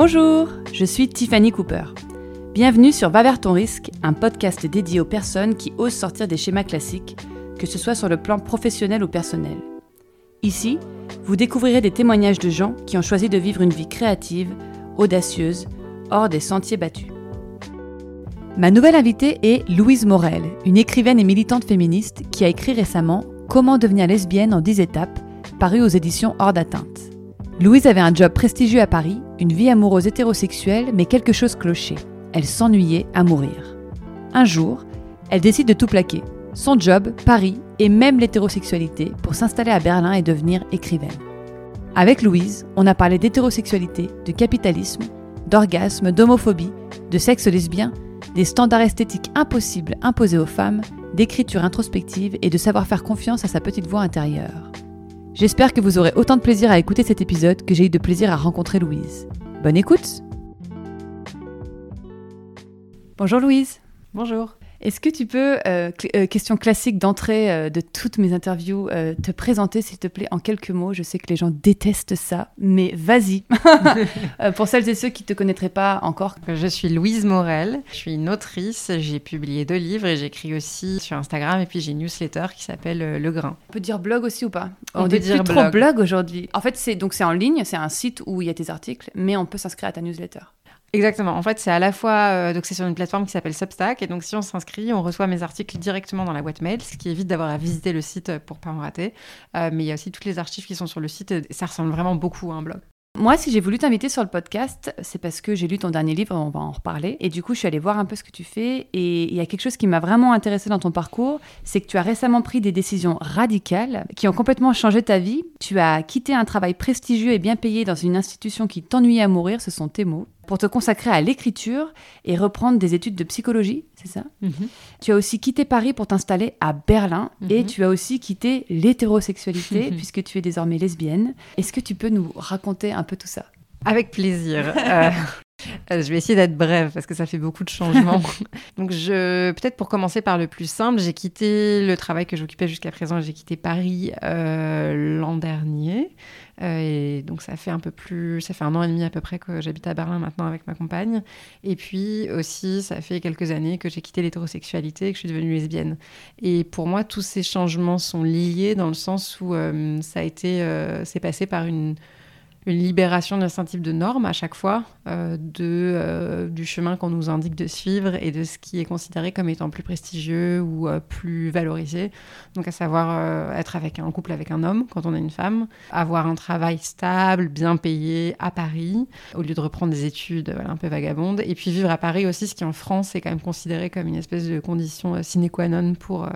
Bonjour, je suis Tiffany Cooper. Bienvenue sur Va vers ton risque, un podcast dédié aux personnes qui osent sortir des schémas classiques, que ce soit sur le plan professionnel ou personnel. Ici, vous découvrirez des témoignages de gens qui ont choisi de vivre une vie créative, audacieuse, hors des sentiers battus. Ma nouvelle invitée est Louise Morel, une écrivaine et militante féministe qui a écrit récemment Comment devenir lesbienne en 10 étapes, paru aux éditions Hors d'atteinte. Louise avait un job prestigieux à Paris, une vie amoureuse hétérosexuelle, mais quelque chose clochait. Elle s'ennuyait à mourir. Un jour, elle décide de tout plaquer. Son job, Paris et même l'hétérosexualité pour s'installer à Berlin et devenir écrivaine. Avec Louise, on a parlé d'hétérosexualité, de capitalisme, d'orgasme, d'homophobie, de sexe lesbien, des standards esthétiques impossibles imposés aux femmes, d'écriture introspective et de savoir faire confiance à sa petite voix intérieure. J'espère que vous aurez autant de plaisir à écouter cet épisode que j'ai eu de plaisir à rencontrer Louise. Bonne écoute Bonjour Louise. Bonjour. Est-ce que tu peux, euh, euh, question classique d'entrée euh, de toutes mes interviews, te présenter s'il te plaît en quelques mots? Je sais que les gens détestent ça, mais vas-y. pour celles et ceux qui ne te connaîtraient pas encore. Je suis Louise Morel, je suis une autrice, j'ai publié deux livres et j'écris aussi sur Instagram et puis j'ai une newsletter qui s'appelle Le Grain. On peut dire blog aussi ou pas? On, on peut dire plus blog. trop blog aujourd'hui. En fait, c'est en ligne, c'est un site où il y a tes articles, mais on peut s'inscrire à ta newsletter. Exactement. En fait, c'est à la fois euh, donc c'est sur une plateforme qui s'appelle Substack et donc si on s'inscrit, on reçoit mes articles directement dans la boîte mail, ce qui évite d'avoir à visiter le site pour pas en rater. Euh, mais il y a aussi toutes les archives qui sont sur le site. Ça ressemble vraiment beaucoup à un blog. Moi, si j'ai voulu t'inviter sur le podcast, c'est parce que j'ai lu ton dernier livre, on va en reparler. Et du coup, je suis allée voir un peu ce que tu fais. Et il y a quelque chose qui m'a vraiment intéressée dans ton parcours, c'est que tu as récemment pris des décisions radicales qui ont complètement changé ta vie. Tu as quitté un travail prestigieux et bien payé dans une institution qui t'ennuyait à mourir, ce sont tes mots, pour te consacrer à l'écriture et reprendre des études de psychologie, c'est ça Mhm. Tu as aussi quitté Paris pour t'installer à Berlin et Mhm. tu as aussi quitté l'hétérosexualité puisque tu es désormais lesbienne. Est-ce que tu peux nous raconter un peu tout ça? Avec plaisir. Euh, euh, je vais essayer d'être brève parce que ça fait beaucoup de changements. Donc, je, peut-être pour commencer par le plus simple, j'ai quitté le travail que j'occupais jusqu'à présent. J'ai quitté Paris euh, l'an dernier. Euh, et donc, ça fait un peu plus, ça fait un an et demi à peu près que j'habite à Berlin maintenant avec ma compagne. Et puis aussi, ça fait quelques années que j'ai quitté l'hétérosexualité et que je suis devenue lesbienne. Et pour moi, tous ces changements sont liés dans le sens où euh, ça a été, euh, c'est passé par une une libération d'un certain type de normes à chaque fois, euh, de, euh, du chemin qu'on nous indique de suivre et de ce qui est considéré comme étant plus prestigieux ou euh, plus valorisé. Donc à savoir être avec un couple avec un homme quand on est une femme, avoir un travail stable, bien payé à Paris, au lieu de reprendre des études un peu vagabondes, et puis vivre à Paris aussi, ce qui en France est quand même considéré comme une espèce de condition sine qua non pour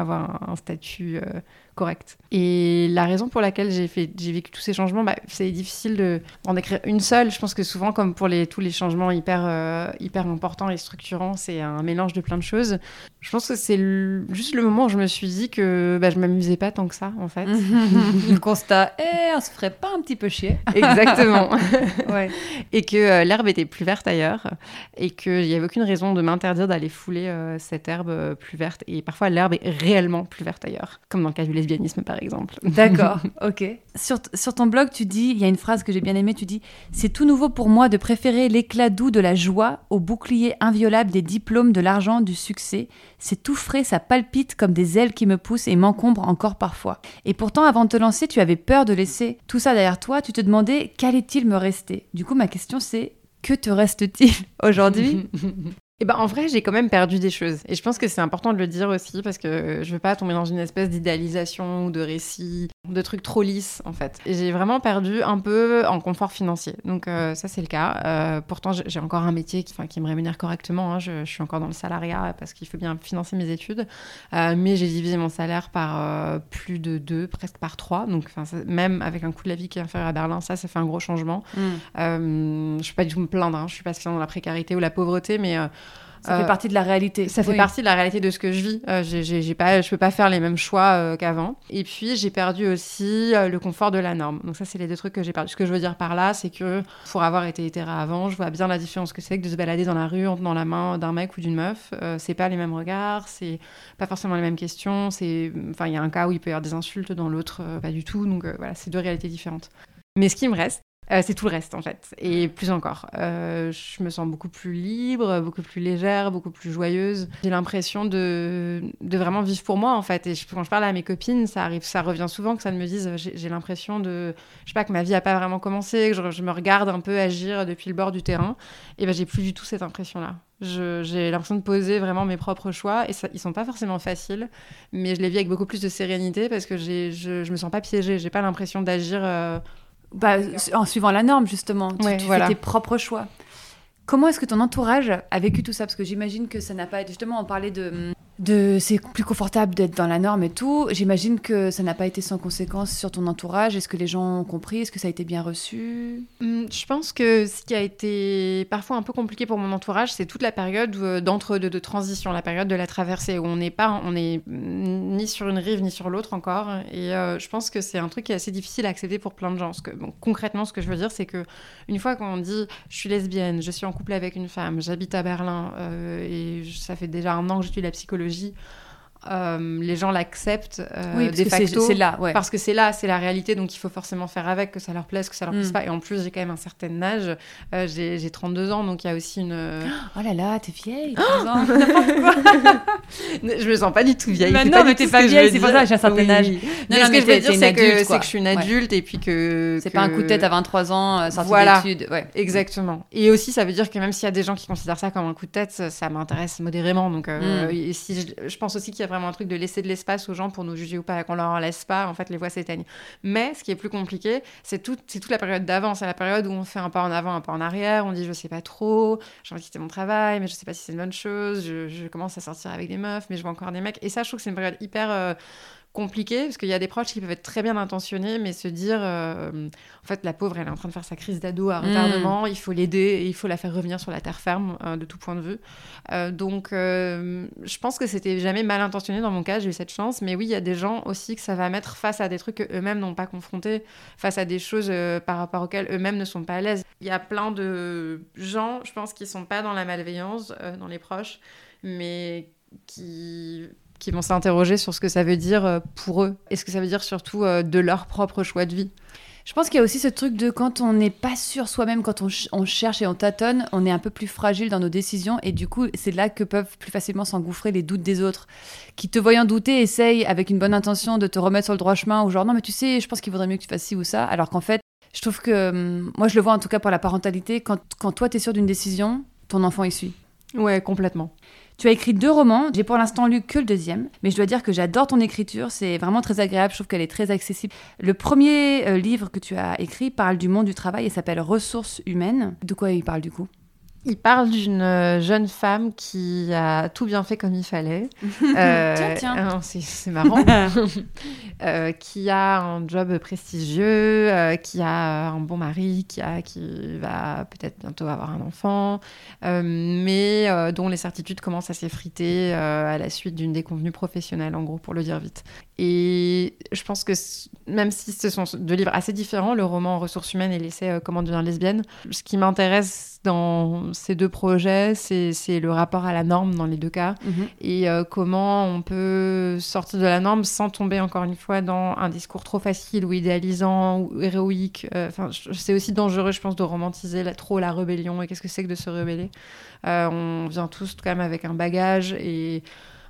avoir un, un statut euh, correct. Et la raison pour laquelle j'ai fait, j'ai vécu tous ces changements, bah, c'est difficile de en décrire une seule. Je pense que souvent, comme pour les, tous les changements hyper, euh, hyper importants et structurants, c'est un mélange de plein de choses. Je pense que c'est juste le moment où je me suis dit que bah, je m'amusais pas tant que ça, en fait. Le constat, eh, on se ferait pas un petit peu chier Exactement. Ouais. et que euh, l'herbe était plus verte ailleurs et qu'il n'y avait aucune raison de m'interdire d'aller fouler cette herbe plus verte. Et parfois, l'herbe est réellement plus verte ailleurs, comme dans le cas du lesbianisme, par exemple. D'accord, ok. Sur, sur ton blog, tu dis, il y a une phrase que j'ai bien aimée, tu dis C'est tout nouveau pour moi de préférer l'éclat doux de la joie au bouclier inviolable des diplômes, de l'argent, du succès. C'est tout frais, ça palpite comme des ailes qui me poussent et m'encombrent encore parfois. Et pourtant, avant de te lancer, tu avais peur de laisser tout ça derrière toi, tu te demandais qu'allait-il me rester? Du coup, ma question c'est que te reste-t-il aujourd'hui? Et ben en vrai, j'ai quand même perdu des choses. Et je pense que c'est important de le dire aussi parce que je veux pas tomber dans une espèce d'idéalisation ou de récit, de trucs trop lisses en fait. Et j'ai vraiment perdu un peu en confort financier. Donc euh, ça c'est le cas. Euh, pourtant j'ai encore un métier qui, me rémunère correctement. hein. Je, je suis encore dans le salariat parce qu'il faut bien financer mes études. Euh, mais j'ai divisé mon salaire par plus de deux, presque par trois. Donc ça- même avec un coût de la vie qui est inférieur à Berlin, ça ça fait un gros changement. Euh, je ne vais pas du tout me plaindre, hein. je suis pas dans la précarité ou la pauvreté, mais Ça fait Euh, partie de la réalité. ça fait Oui. partie de la réalité de ce que je vis. Euh, j'ai- j'ai pas, je peux pas faire les mêmes choix euh, qu'avant. Et puis j'ai perdu aussi le confort de la norme. Donc ça, c'est les deux trucs que j'ai perdu. Ce que je veux dire par là, c'est que pour avoir été hétéra avant, je vois bien la différence que c'est que de se balader dans la rue en tenant la main d'un mec ou d'une meuf. Euh, c'est pas les mêmes regards, c'est pas forcément les mêmes questions. C'est, enfin, il y a un cas où il peut y avoir des insultes, dans l'autre, euh, pas du tout. Donc euh, voilà, c'est deux réalités différentes. Mais ce qui me reste, Euh, c'est tout le reste en fait, et plus encore. Euh, je me sens beaucoup plus libre, beaucoup plus légère, beaucoup plus joyeuse. J'ai l'impression de, de vraiment vivre pour moi en fait. Et quand je parle à mes copines, ça arrive, ça revient souvent que ça me dise, j'ai l'impression de, je sais pas, que ma vie a pas vraiment commencé, que je, me regarde un peu agir depuis le bord du terrain. Et ben j'ai plus du tout cette impression-là. J'ai l'impression de poser vraiment mes propres choix et ça, ils sont pas forcément faciles, mais je les vis avec beaucoup plus de sérénité parce que je, je me sens pas piégée. J'ai pas l'impression d'agir euh, bah, en suivant la norme, justement. Tu, fais tes propres choix. Comment est-ce que ton entourage a vécu tout ça? Parce que j'imagine que ça n'a pas été. Justement, on parlait de c'est plus confortable d'être dans la norme et tout. J'imagine que ça n'a pas été sans conséquence sur ton entourage. Est-ce que les gens ont compris? Est-ce que ça a été bien reçu? Hum, Je pense que ce qui a été parfois un peu compliqué pour mon entourage, c'est toute la période euh, d'entre deux de transition, la période de la traversée où on n'est pas, on est ni sur une rive ni sur l'autre encore. Et euh, je pense que c'est un truc qui est assez difficile à accepter pour plein de gens. concrètement, ce que je veux dire, c'est que une fois qu'on dit je suis lesbienne, je suis en couple avec une femme, j'habite à Berlin euh, et ça fait déjà un an que j'étudie la psychologie technologie euh, les gens l'acceptent euh, oui, de facto c'est là parce que c'est là c'est la réalité donc il faut forcément faire avec que ça leur plaise que ça leur plaise mm. pas. Et en plus j'ai quand même un certain âge euh, j'ai 32 ans donc il y a aussi une oh là là t'es vieille je me sens pas du tout vieille. Non mais t'es pas vieille c'est pour ça que j'ai un certain âge. Non, ce que je veux dire c'est que, que, je suis une adulte et puis que c'est pas un coup de tête à 23 ans sortie voilà. d'études ouais. Exactement. Et aussi ça veut dire que même s'il y a des gens qui considèrent ça comme un coup de tête ça, m'intéresse modérément. Donc mm. si je pense aussi qu'il y a vraiment un truc de laisser de l'espace aux gens pour nous juger ou pas, qu'on leur en laisse pas, en fait, les voix s'éteignent. Mais ce qui est plus compliqué, c'est tout, toute la période d'avant, c'est la période où on fait un pas en avant, un pas en arrière, on dit je sais pas trop, j'ai envie de quitter mon travail, mais je sais pas si c'est une bonne chose, je, commence à sortir avec des meufs, mais je vois encore des mecs. Et ça, je trouve que c'est une période hyper. Euh, compliqué parce qu'il y a des proches qui peuvent être très bien intentionnés mais se dire euh, en fait la pauvre elle est en train de faire sa crise d'ado à retardement mm. il faut l'aider il faut la faire revenir sur la terre ferme euh, de tout point de vue euh, donc je pense que c'était jamais mal intentionné dans mon cas j'ai eu cette chance mais oui il y a des gens aussi que ça va mettre face à des trucs qu'eux-mêmes n'ont pas confrontés face à des choses par rapport auxquelles eux-mêmes ne sont pas à l'aise il y a plein de gens je pense qui sont pas dans la malveillance dans les proches mais qui qui vont s'interroger sur ce que ça veut dire euh, pour eux et ce que ça veut dire surtout euh, de leur propre choix de vie. Je pense qu'il y a aussi ce truc de quand on n'est pas sûr soi-même, quand on, cherche et on tâtonne, on est un peu plus fragile dans nos décisions et du coup, c'est là que peuvent plus facilement s'engouffrer les doutes des autres qui, te voyant douter, essayent avec une bonne intention de te remettre sur le droit chemin ou genre non, mais tu sais, je pense qu'il vaudrait mieux que tu fasses ci ou ça, alors qu'en fait, je trouve que, hum, moi je le vois en tout cas pour la parentalité, quand, quand toi tu es sûr d'une décision, ton enfant y suit. Ouais, complètement. Tu as écrit deux romans, j'ai pour l'instant lu que le deuxième, mais je dois dire que j'adore ton écriture, c'est vraiment très agréable, je trouve qu'elle est très accessible. Le premier euh, livre que tu as écrit parle du monde du travail et s'appelle Ressources humaines. De quoi il parle du coup? Il parle d'une euh, jeune femme qui a tout bien fait comme il fallait. Euh, tiens, tiens. Euh, c'est marrant. qui a un job prestigieux, qui a un bon mari, qui, a, qui va peut-être bientôt avoir un enfant, mais dont les certitudes commencent à s'effriter à la suite d'une déconvenue professionnelle, en gros, pour le dire vite. Et je pense que même si ce sont deux livres assez différents, le roman Ressources humaines et l'essai Comment devenir lesbienne, ce qui m'intéresse dans ces deux projets, c'est le rapport à la norme dans les deux cas mhm. et euh, comment on peut sortir de la norme sans tomber encore une fois dans un discours trop facile ou idéalisant ou héroïque. Euh, enfin, c'est aussi dangereux, je pense, de romantiser trop la rébellion et qu'est-ce que c'est que de se rebeller? Euh, on vient tous quand même avec un bagage et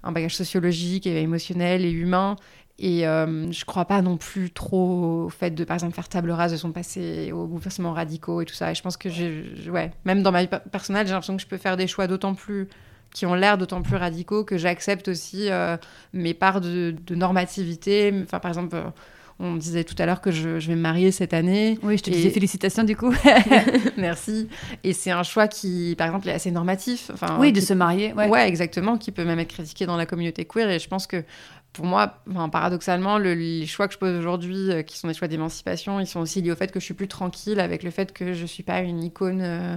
un bagage sociologique et émotionnel et humain et euh, je crois pas non plus trop au fait de, par exemple, faire table rase de son passé, aux bouleversements radicaux et tout ça. Et je pense que, je, ouais, même dans ma vie personnelle, j'ai l'impression que je peux faire des choix d'autant plus qui ont l'air d'autant plus radicaux que j'accepte aussi euh, mes parts de, normativité. Enfin, par exemple, euh, on disait tout à l'heure que je, vais me marier cette année. Oui, je te disais félicitations du coup. Merci. Et c'est un choix qui, par exemple, est assez normatif. Enfin, oui, de se marier. Ouais. ouais. exactement, qui peut même être critiqué dans la communauté queer. Et je pense que pour moi, paradoxalement, les choix que je pose aujourd'hui, euh, qui sont des choix d'émancipation, ils sont aussi liés au fait que je suis plus tranquille avec le fait que je suis pas une icône euh,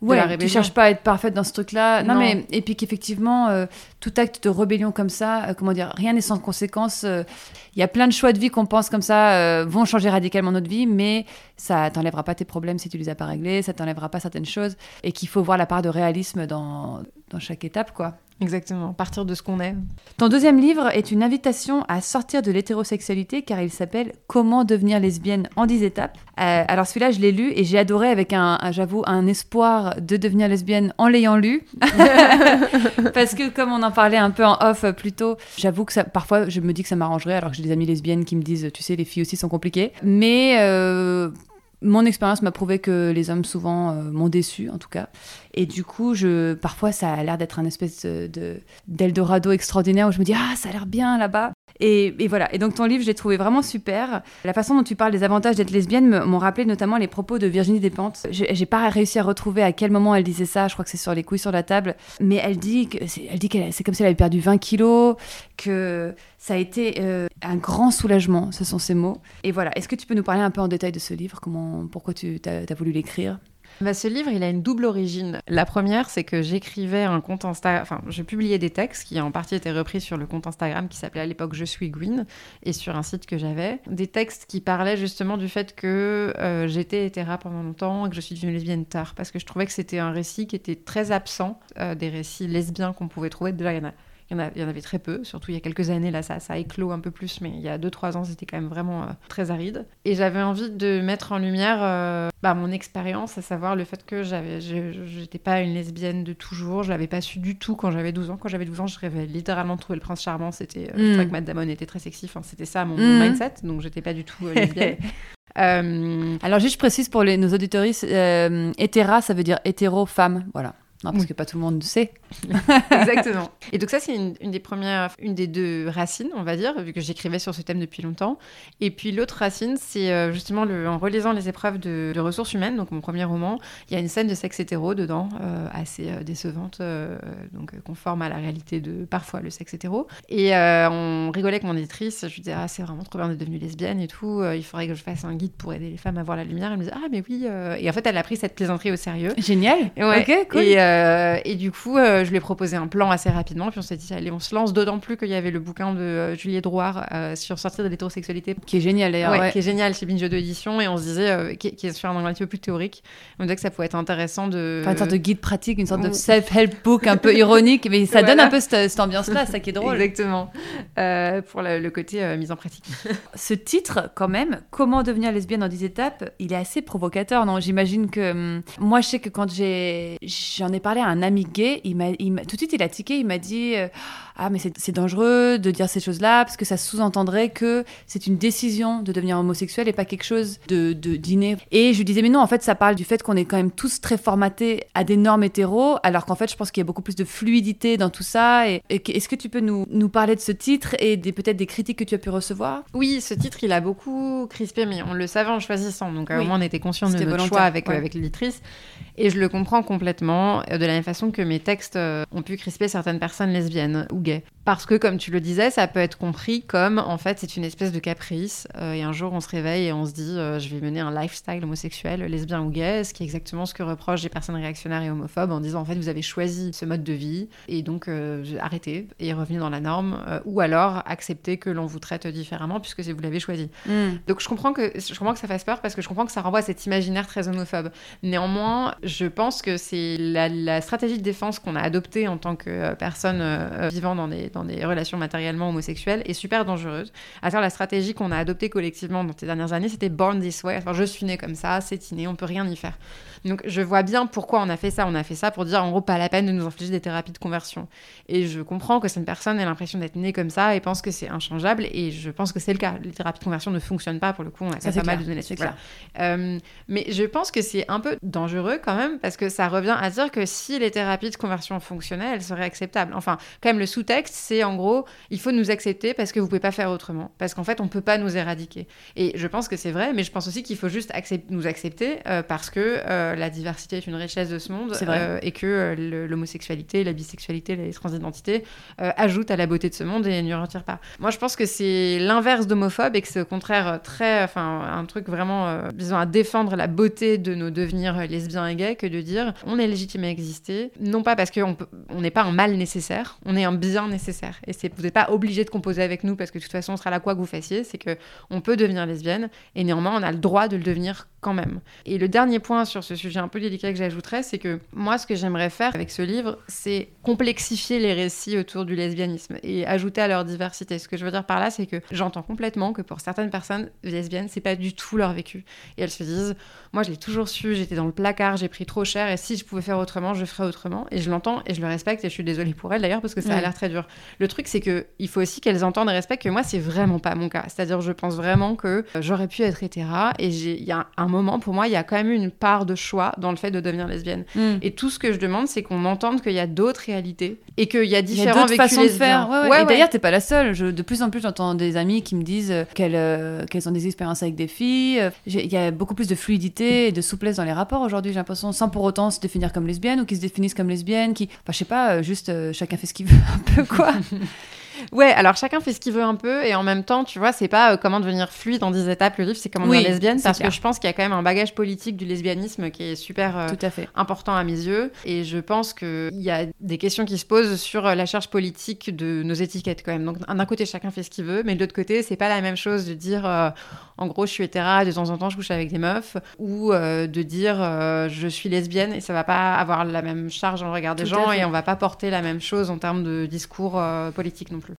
ouais, de la rébellion. Tu cherches pas à être parfaite dans ce truc-là. Non, mais et puis qu'effectivement, euh, tout acte de rébellion comme ça, comment dire, rien n'est sans conséquence. Il y a plein de choix de vie qu'on pense comme ça vont changer radicalement notre vie, mais ça t'enlèvera pas tes problèmes si tu les as pas réglés, ça t'enlèvera pas certaines choses, et qu'il faut voir la part de réalisme dans, dans chaque étape, quoi. Exactement, partir de ce qu'on est. Ton deuxième livre est une invitation à sortir de l'hétérosexualité car il s'appelle Comment devenir lesbienne en 10 étapes. Euh, alors celui-là, je l'ai lu et j'ai adoré avec un, j'avoue, un espoir de devenir lesbienne en l'ayant lu. Parce que comme on en parlait un peu en off plus tôt, j'avoue que ça, parfois je me dis que ça m'arrangerait alors que j'ai des amies lesbiennes qui me disent, tu sais, les filles aussi sont compliquées. Mais... Euh, mon expérience m'a prouvé que les hommes souvent euh, m'ont déçu en tout cas. Et du coup je parfois ça a l'air d'être un espèce de d'eldorado extraordinaire où je me dis ah ça a l'air bien là-bas et, voilà. Et donc ton livre, j'ai trouvé vraiment super. La façon dont tu parles des avantages d'être lesbienne m'ont rappelé notamment les propos de Virginie Despentes. J'ai pas réussi à retrouver à quel moment elle disait ça. Je crois que c'est sur les couilles sur la table. Mais elle dit que dit qu'elle c'est comme si elle avait perdu 20 kilos, que ça a été euh, un grand soulagement. Ce sont ces mots. Et voilà. Est-ce que tu peux nous parler un peu en détail de ce livre? Comment, pourquoi tu as voulu l'écrire? Bah, ce livre, il a une double origine. La première, c'est que j'écrivais un compte Instagram, enfin, je publiais des textes qui en partie étaient repris sur le compte Instagram qui s'appelait à l'époque Je suis Gwyn et sur un site que j'avais. Des textes qui parlaient justement du fait que euh, j'étais hétéra pendant longtemps et que je suis devenue lesbienne tard parce que je trouvais que c'était un récit qui était très absent euh, des récits lesbiens qu'on pouvait trouver. de il y il y, en avait très peu, surtout il y a quelques années, là ça, ça a éclos un peu plus, mais il y a 2-3 ans c'était quand même vraiment euh, très aride. Et j'avais envie de mettre en lumière euh, bah, mon expérience, à savoir le fait que j'avais, j'étais pas une lesbienne de toujours, je l'avais pas su du tout quand j'avais 12 ans. Quand j'avais 12 ans, je rêvais littéralement de trouver le prince charmant, c'était, euh, je trouvais mm. que Matt Damon était très sexy, enfin, c'était ça mon, mm. mindset, donc j'étais pas du tout lesbienne. Alors juste je précise pour les, nos auditoristes, hétéra ça veut dire hétéro femme, voilà. Non, parce que pas tout le monde sait. Exactement. Et donc ça, c'est une, des premières, une des deux racines, on va dire, vu que j'écrivais sur ce thème depuis longtemps. Et puis l'autre racine, c'est euh, justement le, en relisant les épreuves de, ressources humaines, donc mon premier roman, il y a une scène de sexe hétéro dedans, euh, assez euh, décevante, donc conforme à la réalité de parfois le sexe hétéro. Et on rigolait avec mon éditrice, je lui disais, ah, c'est vraiment trop bien d'être devenue lesbienne et tout, il faudrait que je fasse un guide pour aider les femmes à voir la lumière. Elle me disait, ah, mais oui. Et en fait, elle a pris cette plaisanterie au sérieux. Génial. Ouais. Ok, cool. Et, et du coup, je lui ai proposé un plan assez rapidement. Puis on s'est dit, allez, on se lance. D'autant plus qu'il y avait le bouquin de euh, Julie Drouard euh, sur sortir de l'hétérosexualité. Qui est génial d'ailleurs. Qui est génial chez Binge de édition. Et on se disait, euh, qui, est sur un angle un peu plus théorique. On disait que ça pouvait être intéressant de. Enfin, une sorte de guide pratique, une sorte de self-help book un peu ironique. Mais ça donne un peu cette, ambiance-là, ça qui est drôle. Exactement. pour le côté mise en pratique. Ce titre, quand même, Comment devenir lesbienne en 10 étapes, il est assez provocateur, non? J'imagine que. Hum, moi, je sais que quand j'ai j'en ai parlé à un ami gay, tout de suite, il a tiqué, il m'a dit euh, Ah, mais c'est dangereux de dire ces choses-là, parce que ça sous-entendrait que c'est une décision de devenir homosexuel et pas quelque chose de, dîner. Et je lui disais Mais non, en fait, ça parle du fait qu'on est quand même tous très formatés à des normes hétéros, alors qu'en fait, je pense qu'il y a beaucoup plus de fluidité dans tout ça. Et, est-ce que tu peux nous, nous, parler de ce titre et peut-être des critiques que tu as pu recevoir? Oui, ce titre, il a beaucoup crispé, mais on le savait en choisissant. Donc, à un moment, on était conscient de notre choix avec, euh, avec l'éditrice. Et je le comprends complètement, euh, de la même façon que mes textes ont pu crisper certaines personnes lesbiennes ou gays. Parce que, comme tu le disais, ça peut être compris comme, en fait, c'est une espèce de caprice. Euh, et un jour, on se réveille et on se dit, euh, je vais mener un lifestyle homosexuel, lesbien ou gay, ce qui est exactement ce que reprochent les personnes réactionnaires et homophobes en disant, en fait, vous avez choisi ce mode de vie et donc euh, arrêtez et revenez dans la norme. ou alors, acceptez que l'on vous traite différemment puisque vous l'avez choisi. Hmm. Donc, je comprends, que, je comprends que ça fasse peur parce que je comprends que ça renvoie à cet imaginaire très homophobe. Néanmoins, je pense que c'est la, la, stratégie de défense qu'on a adoptée en tant que personne vivant dans des dans des relations matériellement homosexuelles est super dangereuse. À dire la stratégie qu'on a adoptée collectivement dans ces dernières années, c'était born this way. Enfin, je suis né comme ça, c'est inné, on peut rien y faire. Donc je vois bien pourquoi on a fait ça. On a fait ça pour dire en gros pas la peine de nous infliger des thérapies de conversion. Et je comprends que cette personne ait l'impression d'être née comme ça et pense que c'est inchangeable. Et je pense que c'est le cas. Les thérapies de conversion ne fonctionnent pas pour le coup. On a ça, pas mal de données voilà. euh, mais je pense que c'est un peu dangereux quand même parce que ça revient à dire que si les thérapies de conversion fonctionnaient, elles seraient acceptables. Enfin, quand même le sous-texte, c'est en gros il faut nous accepter parce que vous pouvez pas faire autrement. Parce qu'en fait on peut pas nous éradiquer. Et je pense que c'est vrai, mais je pense aussi qu'il faut juste nous accepter euh, parce que euh, la diversité est une richesse de ce monde euh, et que euh, l'homosexualité, la bisexualité, les transidentités euh, ajoutent à la beauté de ce monde et ne retirent pas. Moi, je pense que c'est l'inverse d'homophobe et que c'est au contraire très, enfin, un truc vraiment, disons, à défendre la beauté de nos devenirs lesbiens et gays que de dire on est légitime à exister, non pas parce qu'on n'est on pas un mal nécessaire, on est un bien nécessaire. Et vous n'êtes pas obligé de composer avec nous parce que de toute façon, on sera là quoi que vous fassiez. C'est que on peut devenir lesbienne et néanmoins, on a le droit de le devenir quand même. Et le dernier point sur ce sujet un peu délicat que j'ajouterais, c'est que moi, ce que j'aimerais faire avec ce livre, c'est complexifier les récits autour du lesbianisme et ajouter à leur diversité. Ce que je veux dire par là, c'est que j'entends complètement que pour certaines personnes lesbiennes, c'est pas du tout leur vécu. Et elles se disent, moi, je l'ai toujours su, j'étais dans le placard, j'ai pris trop cher, et si je pouvais faire autrement, je ferais autrement. Et je l'entends et je le respecte, et je suis désolée pour elles d'ailleurs, parce que ça a l'air très dur. Le truc, c'est que il faut aussi qu'elles entendent et respectent que moi, c'est vraiment pas mon cas. C'est-à-dire, je pense vraiment que j'aurais pu être hétéra, et il y a un moment, pour moi, il y a quand même une part de choix dans le fait de devenir lesbienne. Mm. Et tout ce que je demande, c'est qu'on entende qu'il y a d'autres réalités et qu'il y a d'autres façons de faire. Ouais, ouais. Ouais, et d'ailleurs, t'es pas la seule. Je, de plus en plus, j'entends des amis qui me disent euh, qu'elles euh, ont des expériences avec des filles. Euh, Il y a beaucoup plus de fluidité et de souplesse dans les rapports aujourd'hui, j'ai l'impression, sans pour autant se définir comme lesbienne ou qui se définissent comme lesbienne. Qui... Enfin, je sais pas, euh, juste euh, chacun fait ce qu'il veut un peu, quoi. Ouais, alors chacun fait ce qu'il veut un peu, et en même temps, tu vois, c'est pas euh, comment devenir fluide en 10 étapes le livre, c'est comment Oui, devenir lesbienne, parce clair. que je pense qu'il y a quand même un bagage politique du lesbianisme qui est super euh, Tout à fait. important à mes yeux, et je pense qu'il y a des questions qui se posent sur euh, la charge politique de nos étiquettes quand même. Donc d'un côté, chacun fait ce qu'il veut, mais de l'autre côté, c'est pas la même chose de dire, en gros, je suis hétéra, de temps en temps, je couche avec des meufs, ou euh, de dire, euh, je suis lesbienne, et ça va pas avoir la même charge dans le regard des Tout gens, et on va pas porter la même chose en termes de discours euh, politique non plus.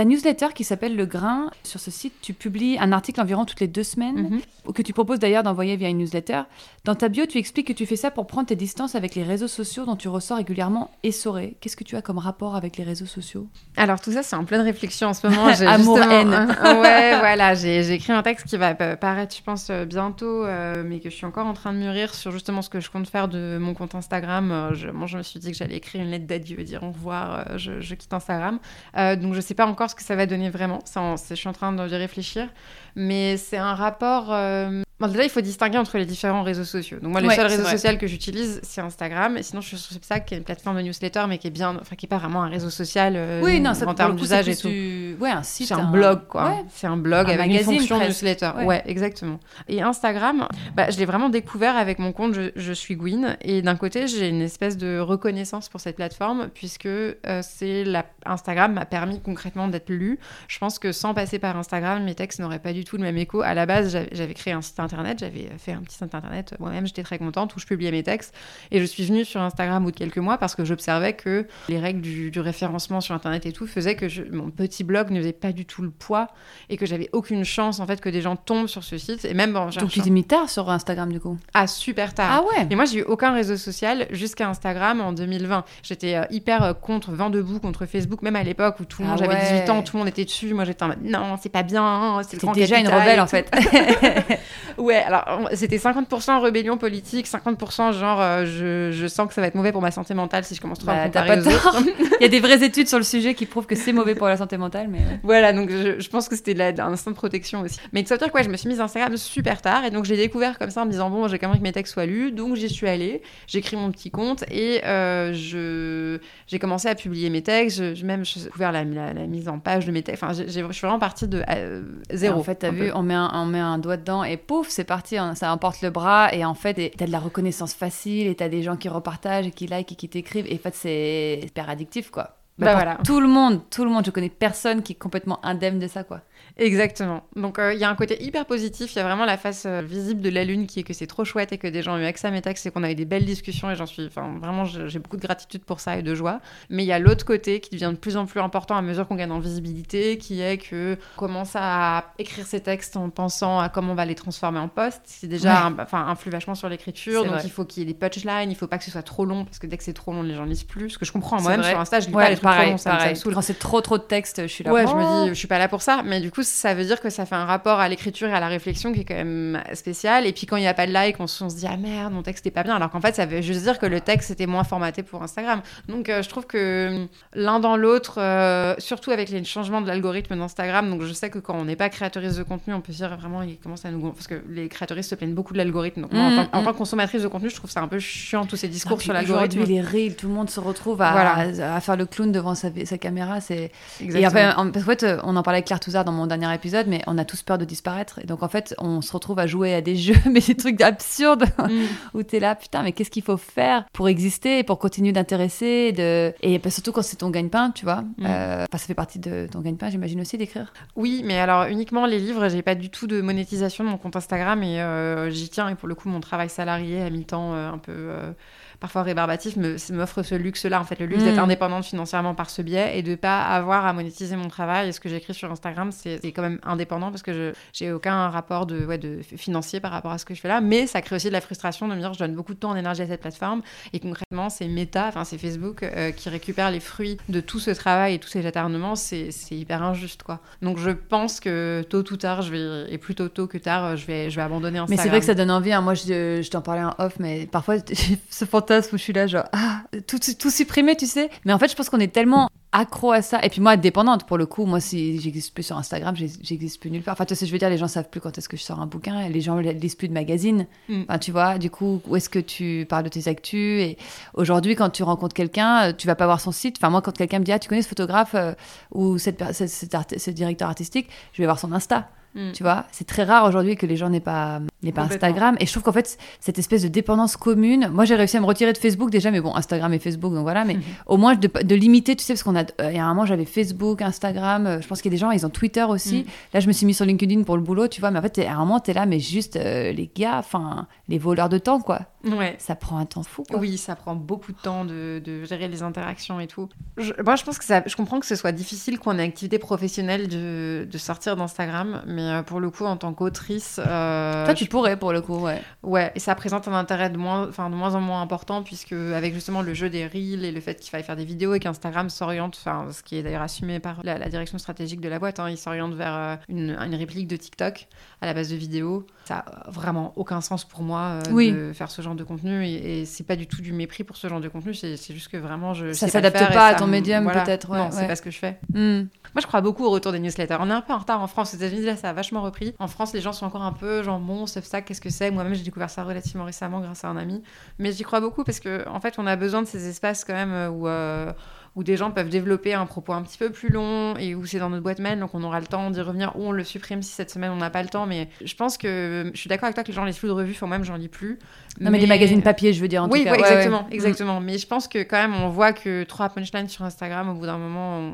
Ta newsletter qui s'appelle Le Grain, sur ce site, tu publies un article environ toutes les deux semaines, Mhm. que tu proposes d'ailleurs d'envoyer via une newsletter. Dans ta bio, tu expliques que tu fais ça pour prendre tes distances avec les réseaux sociaux dont tu ressors régulièrement essoré. Qu'est-ce que tu as comme rapport avec les réseaux sociaux? Alors tout ça, c'est en pleine réflexion en ce moment. J'ai Amour, justement- haine. un- ouais, voilà, j'ai écrit un texte qui va pa- paraître, je pense, euh, bientôt, euh, mais que je suis encore en train de mûrir sur justement ce que je compte faire de mon compte Instagram. Euh, Je, moi, je me suis dit que j'allais écrire une lettre d'adieu, dire au revoir, je, je quitte Instagram. Euh, donc je sais pas encore ce que ça va donner vraiment. Ça, je suis en train d'y réfléchir, mais c'est un rapport. euh, Bon, déjà, il faut distinguer entre les différents réseaux sociaux. Donc moi, le Ouais, seul réseau vrai. social que j'utilise, c'est Instagram. Et sinon, je suis sur Substack, qui est une plateforme de newsletter, mais qui est bien, enfin, qui est pas vraiment un réseau social euh, Oui, non, ça en termes d'usage c'est et tout. du- Ouais, un site. C'est un blog, quoi. Ouais. C'est un blog Un avec magazine, une fonction presque. newsletter. Ouais. Ouais. exactement. Et Instagram, bah, je l'ai vraiment découvert avec mon compte Je, Je suis Gwyn. Et d'un côté, j'ai une espèce de reconnaissance pour cette plateforme, puisque euh, c'est la... Instagram m'a permis concrètement d'être lu. Je pense que sans passer par Instagram, mes textes n'auraient pas du tout le même écho. À la base, j'avais- j'avais créé un site internet, j'avais fait un petit site internet moi-même, j'étais très contente, où je publiais mes textes. Et je suis venue sur Instagram au bout de quelques mois parce que j'observais que les règles du, du référencement sur Internet et tout faisaient que je- mon petit blog ne faisait pas du tout le poids et que j'avais aucune chance en fait que des gens tombent sur ce site. Et même en Donc tu t'es mis tard sur Instagram du coup? Ah, super tard. Ah ouais Et moi, j'ai eu aucun réseau social jusqu'à Instagram en 2020. J'étais euh, hyper euh, contre, vent debout contre Facebook, même à l'époque où tout le Ah monde, j'avais ouais. 18 ans, tout le monde était dessus. Moi, j'étais en mode non, c'est pas bien, c'est T'es grand déjà une rebelle en fait. Ouais, alors c'était 50% rébellion politique, 50% genre euh, je, je sens que ça va être mauvais pour ma santé mentale si je commence trop à Bah, me t'as comparer pas aux autres. Il y a des vraies études sur le sujet qui prouvent que c'est mauvais pour la santé mentale, mais ouais. Voilà, donc je, je pense que c'était un instinct de protection aussi. Mais ça veut dire quoi, je me suis mise Instagram super tard et donc j'ai découvert comme ça en me disant bon, j'ai quand même que mes textes soient lus, donc j'y suis allée, j'ai écrit mon petit compte et euh, je j'ai commencé à publier mes textes, je, même j'ai découvert la, la- la mise en page de mes textes. Enfin, je suis vraiment partie de euh, zéro. En fait, t'as vu, peu. on met, un, on met un doigt dedans et pouf, c'est parti, hein, ça emporte le bras. Et en fait, t'as de la reconnaissance facile et t'as des gens qui repartagent et qui like et qui t'écrivent. Et en fait, c'est hyper addictif, quoi. Bah pour voilà. Tout le monde, tout le monde, je connais personne qui est complètement indemne de ça, quoi. Exactement. Donc euh, il y a un côté hyper positif, il y a vraiment la face euh, visible de la lune qui est que c'est trop chouette et que des gens ont eu accès à mes textes et qu'on a eu des belles discussions et j'en suis, enfin vraiment j'ai beaucoup de gratitude pour ça et de joie. Mais il y a l'autre côté qui devient de plus en plus important à mesure qu'on gagne en visibilité, qui est que on commence à écrire ces textes en pensant à comment on va les transformer en post. C'est déjà, un- enfin influe vachement sur l'écriture, donc vrai. il faut qu'il y ait des punchlines, il faut pas que ce soit trop long parce que dès que c'est trop long les gens lisent plus. Ce que je comprends moi-même sur Insta, je lis Ouais, pas les trucs trop pareil, longs, ça me- ça me pareil. saoule. Quand c'est trop trop de texte, je suis là. Ouais, je oh. me dis, je suis pas là pour ça. Mais du coup, ça veut dire que ça fait un rapport à l'écriture et à la réflexion qui est quand même spécial. Et puis quand il n'y a pas de like, on, se on se dit, ah merde, mon texte est pas bien. Alors qu'en fait, ça veut juste dire que le texte était moins formaté pour Instagram. Donc euh, je trouve que hum, l'un dans l'autre, euh, surtout avec les changements de l'algorithme d'Instagram, donc je sais que quand on n'est pas créatrice de contenu, on peut se dire vraiment, il commence à nous. Parce que les créatrices se plaignent beaucoup de l'algorithme. Donc moi, en, tant, en mhm. tant que consommatrice de contenu, je trouve ça un peu chiant tous ces discours sur l'algorithme. Les reels, tout le monde se retrouve à, Voilà. à faire le clown devant sa, sa caméra. C'est et enfin, en, parce qu'en fait, on en parlait avec Claire Touzard dans mon dernier épisode, mais on a tous peur de disparaître. Et donc en fait, on se retrouve à jouer à des jeux, mais des trucs absurdes Mm. où t'es là, putain, mais qu'est-ce qu'il faut faire pour exister, pour continuer d'intéresser, et de... et bah, surtout quand c'est ton gagne-pain, tu vois. Mm. Euh, ça fait partie de ton gagne-pain, j'imagine aussi d'écrire. Oui, mais alors uniquement les livres, j'ai pas du tout de monétisation de mon compte Instagram et euh, j'y tiens. Et pour le coup, mon travail salarié à mi-temps, euh, un peu euh, parfois rébarbatif, m'offre ce luxe-là, en fait, le luxe Mm. d'être indépendante financièrement par ce biais et de pas avoir à monétiser mon travail. Et ce que j'écris sur Instagram, c'est quand même indépendant parce que je j'ai aucun rapport de, ouais, de financier par rapport à ce que je fais là. Mais ça crée aussi de la frustration de me dire je donne beaucoup de temps, d'énergie à cette plateforme et concrètement, c'est Meta, enfin c'est Facebook euh, qui récupère les fruits de tout ce travail et tous ces acharnements. C'est hyper injuste, quoi. Donc je pense que tôt ou tard, je vais, et plutôt tôt que tard, je vais, je vais abandonner Mais Instagram. c'est vrai que ça donne envie. hein. Moi, je, je t'en parlais en off, mais parfois, ce fantasme où je suis là, genre, ah, tout, tout supprimer, tu sais. Mais en fait, je pense qu'on est tellement accro à ça. Et puis moi, dépendante, pour le coup, moi, si j'existe plus sur Instagram, j'ex- j'existe plus nulle part. Enfin, tu sais, je veux dire, les gens savent plus quand est-ce que je sors un bouquin, les gens lisent plus de magazines. Mm. Enfin, tu vois, du coup, où est-ce que tu parles de tes actus? Et aujourd'hui, quand tu rencontres quelqu'un, euh, tu vas pas voir son site. Enfin, moi, quand quelqu'un me dit, ah, tu connais ce photographe euh, ou cette, cette- cet arti- ce directeur artistique, je vais voir son Insta. Mm. Tu vois, c'est très rare aujourd'hui que les gens n'aient pas, n'aient pas. Instagram. Et je trouve qu'en fait, cette espèce de dépendance commune, moi j'ai réussi à me retirer de Facebook déjà, mais bon, Instagram et Facebook, donc voilà, mais Mhm. au moins de, de limiter, tu sais, parce qu'on a, euh, il y a un moment j'avais Facebook, Instagram, euh, je pense qu'il y a des gens, ils ont Twitter aussi. Mhm. Là, je me suis mis sur LinkedIn pour le boulot, tu vois, mais en fait, à un moment, t'es là, mais juste euh, les gars, enfin, les voleurs de temps, quoi. Ouais. Ça prend un temps fou, quoi. Oui, ça prend beaucoup de temps de, de gérer les interactions et tout. Je- moi, je pense que ça, je comprends que ce soit difficile qu'on ait activité professionnelle de, de sortir d'Instagram, mais pour le coup, en tant qu'autrice, Toi, tu pourrais pour le coup, ouais. Ouais, et ça présente un intérêt de moins, en moins important, puisque avec justement le jeu des reels et le fait qu'il faille faire des vidéos et qu'Instagram s'oriente, enfin, ce qui est d'ailleurs assumé par la, la direction stratégique de la boîte, hein, il s'oriente vers euh, une, une réplique de TikTok à la base de vidéos. Ça a vraiment aucun sens pour moi euh, Oui. de faire ce genre de contenu, et, et c'est pas du tout du mépris pour ce genre de contenu, c'est juste que vraiment je. Ça s'adapte pas à ça ton médium, voilà. peut-être, ouais, non, ouais. c'est pas ce que je fais. Hmm. Moi, je crois beaucoup au retour des newsletters. On est un peu en retard en France. Aux États-Unis, là, ça a vachement repris. En France, les gens sont encore un peu genre, bon, Substack, qu'est-ce que c'est? Moi-même, j'ai découvert ça relativement récemment grâce à un ami. Mais j'y crois beaucoup parce que, en fait, on a besoin de ces espaces quand même euh, où. euh, où des gens peuvent développer un propos un petit peu plus long et où c'est dans notre boîte mail, donc on aura le temps d'y revenir ou on le supprime si cette semaine on n'a pas le temps. Mais je pense que je suis d'accord avec toi que les gens lisent plus de revues, enfin même j'en lis plus. Non, mais, des magazines papier, je veux dire, en oui, tout cas. ouais, ouais. exactement, exactement. Mais je pense que quand même, on voit que trois punchlines sur Instagram, au bout d'un moment, on,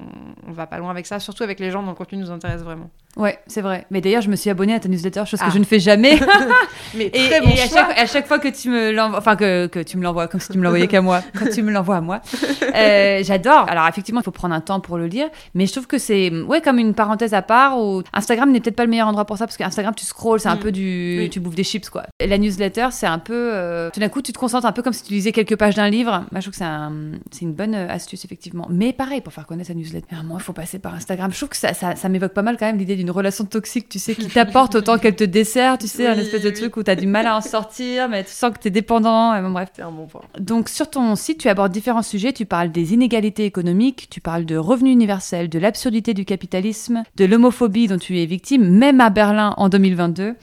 on va pas loin avec ça, surtout avec les gens dont le contenu nous intéresse vraiment. Ouais, c'est vrai. Mais d'ailleurs, je me suis abonnée à ta newsletter, chose Ah. que je ne fais jamais. Mais Et, très bon et à, choix. chaque, à chaque fois que tu me l'envoies, enfin que, que tu me l'envoies, comme si tu me l'envoyais qu'à moi, quand tu me l'envoies à moi, euh, j'adore. Alors effectivement, il faut prendre un temps pour le lire, mais je trouve que c'est ouais comme une parenthèse à part. Où Instagram n'est peut-être pas le meilleur endroit pour ça parce qu'Instagram tu scrolls, c'est un Mm. peu du, Oui. tu bouffes des chips quoi. Et la newsletter, c'est un peu, euh, tout d'un coup, tu te concentres un peu comme si tu lisais quelques pages d'un livre. Moi, je trouve que c'est un- c'est une bonne euh, astuce effectivement. Mais pareil, pour faire connaître sa newsletter, moment, il faut passer par Instagram. Je trouve que ça, ça, ça m'évoque pas mal quand même l'idée d'une relation toxique, tu sais, qui t'apporte autant qu'elle te dessert, tu sais, un Oui, espèce de oui. truc où t'as du mal à en sortir, mais tu sens que t'es dépendant. et bon, bref. C'est un bon point. Donc sur ton site, tu abordes différents sujets. Tu parles des inégalités économiques, tu parles de revenus universels, de l'absurdité du capitalisme, de l'homophobie dont tu es victime, même à Berlin en 2022.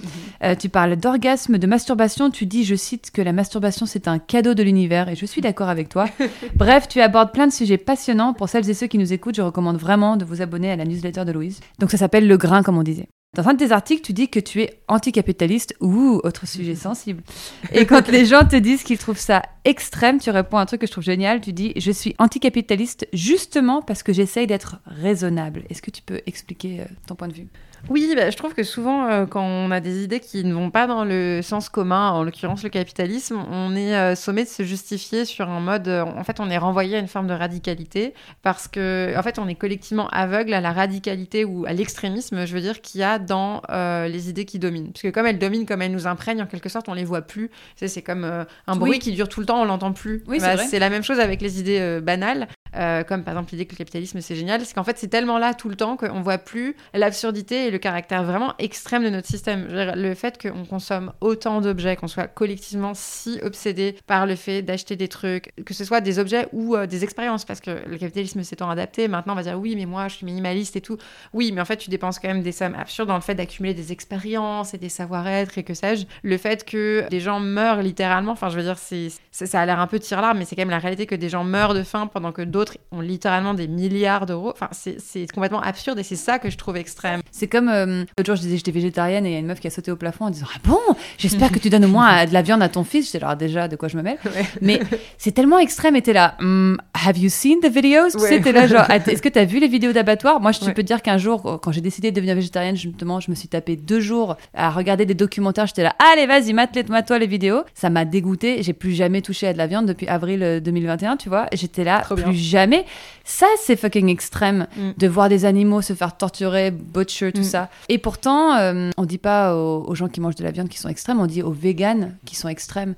Euh, tu parles d'orgasme, de masturbation. Tu dis, je cite, que la masturbation c'est un cadeau de l'univers et je suis d'accord avec toi. Bref, tu abordes plein de sujets passionnants. Pour celles et ceux qui nous écoutent, je recommande vraiment de vous abonner à la newsletter de Louise. Donc ça s'appelle Le Grain, comme on disait. Dans un de tes articles, tu dis que tu es anticapitaliste ou autre sujet sensible. Et quand les gens te disent qu'ils trouvent ça extrême, tu réponds à un truc que je trouve génial. Tu dis Je suis anticapitaliste justement parce que j'essaye d'être raisonnable. Est-ce que tu peux expliquer euh, ton point de vue? Oui, bah, je trouve que souvent, euh, quand on a des idées qui ne vont pas dans le sens commun, en l'occurrence le capitalisme, on est euh, sommé de se justifier sur un mode. euh, en fait, on est renvoyé à une forme de radicalité parce que, en fait, on est collectivement aveugle à la radicalité ou à l'extrémisme, je veux dire, qu'il y a dans les idées qui dominent. Parce que comme elles dominent, comme elles nous imprègnent, en quelque sorte, on les voit plus. C'est comme un bruit Oui. qui dure tout le temps, on l'entend plus. Oui, Bah, c'est la même chose avec les idées banales. Euh, comme par exemple l'idée que le capitalisme c'est génial, c'est qu'en fait c'est tellement là tout le temps qu'on voit plus l'absurdité et le caractère vraiment extrême de notre système. Le fait qu'on consomme autant d'objets, qu'on soit collectivement si obsédé par le fait d'acheter des trucs, que ce soit des objets ou euh, des expériences, parce que le capitalisme s'étant adapté, maintenant on va dire oui mais moi je suis minimaliste et tout. Oui mais en fait tu dépenses quand même des sommes absurdes dans le fait d'accumuler des expériences et des savoir-être et que sais-je. Le fait que des gens meurent littéralement, enfin je veux dire c'est, ça a l'air un peu tire-larme mais c'est quand même la réalité que des gens meurent de faim pendant que d'autres d'autres ont littéralement des milliards d'euros. Enfin, c'est complètement absurde et c'est ça que je trouve extrême. C'est comme euh, l'autre jour, je disais que j'étais végétarienne et il y a une meuf qui a sauté au plafond en disant Ah bon? J'espère que tu donnes au moins de la viande à ton fils. J'étais là, déjà, de quoi je me mêle Mais c'est tellement extrême et t'es là hmm, Have you seen the videos? Tu sais, t'es là, genre, est-ce que t'as vu les vidéos d'abattoir? Moi, je peux te dire qu'un jour, quand j'ai décidé de devenir végétarienne, justement, je me suis tapé deux jours à regarder des documentaires. J'étais là Allez, vas-y, mate-toi les vidéos. Ça m'a dégoûté. J'ai plus jamais touché à de la viande depuis avril 2021, euh, tu vois. J'étais là, plus jamais. Ça, c'est fucking extrême mm. de voir des animaux se faire torturer, butcher, tout mm. ça. Et pourtant, euh, on dit pas aux, gens qui mangent de la viande qui sont extrêmes, on dit aux véganes qui sont extrêmes.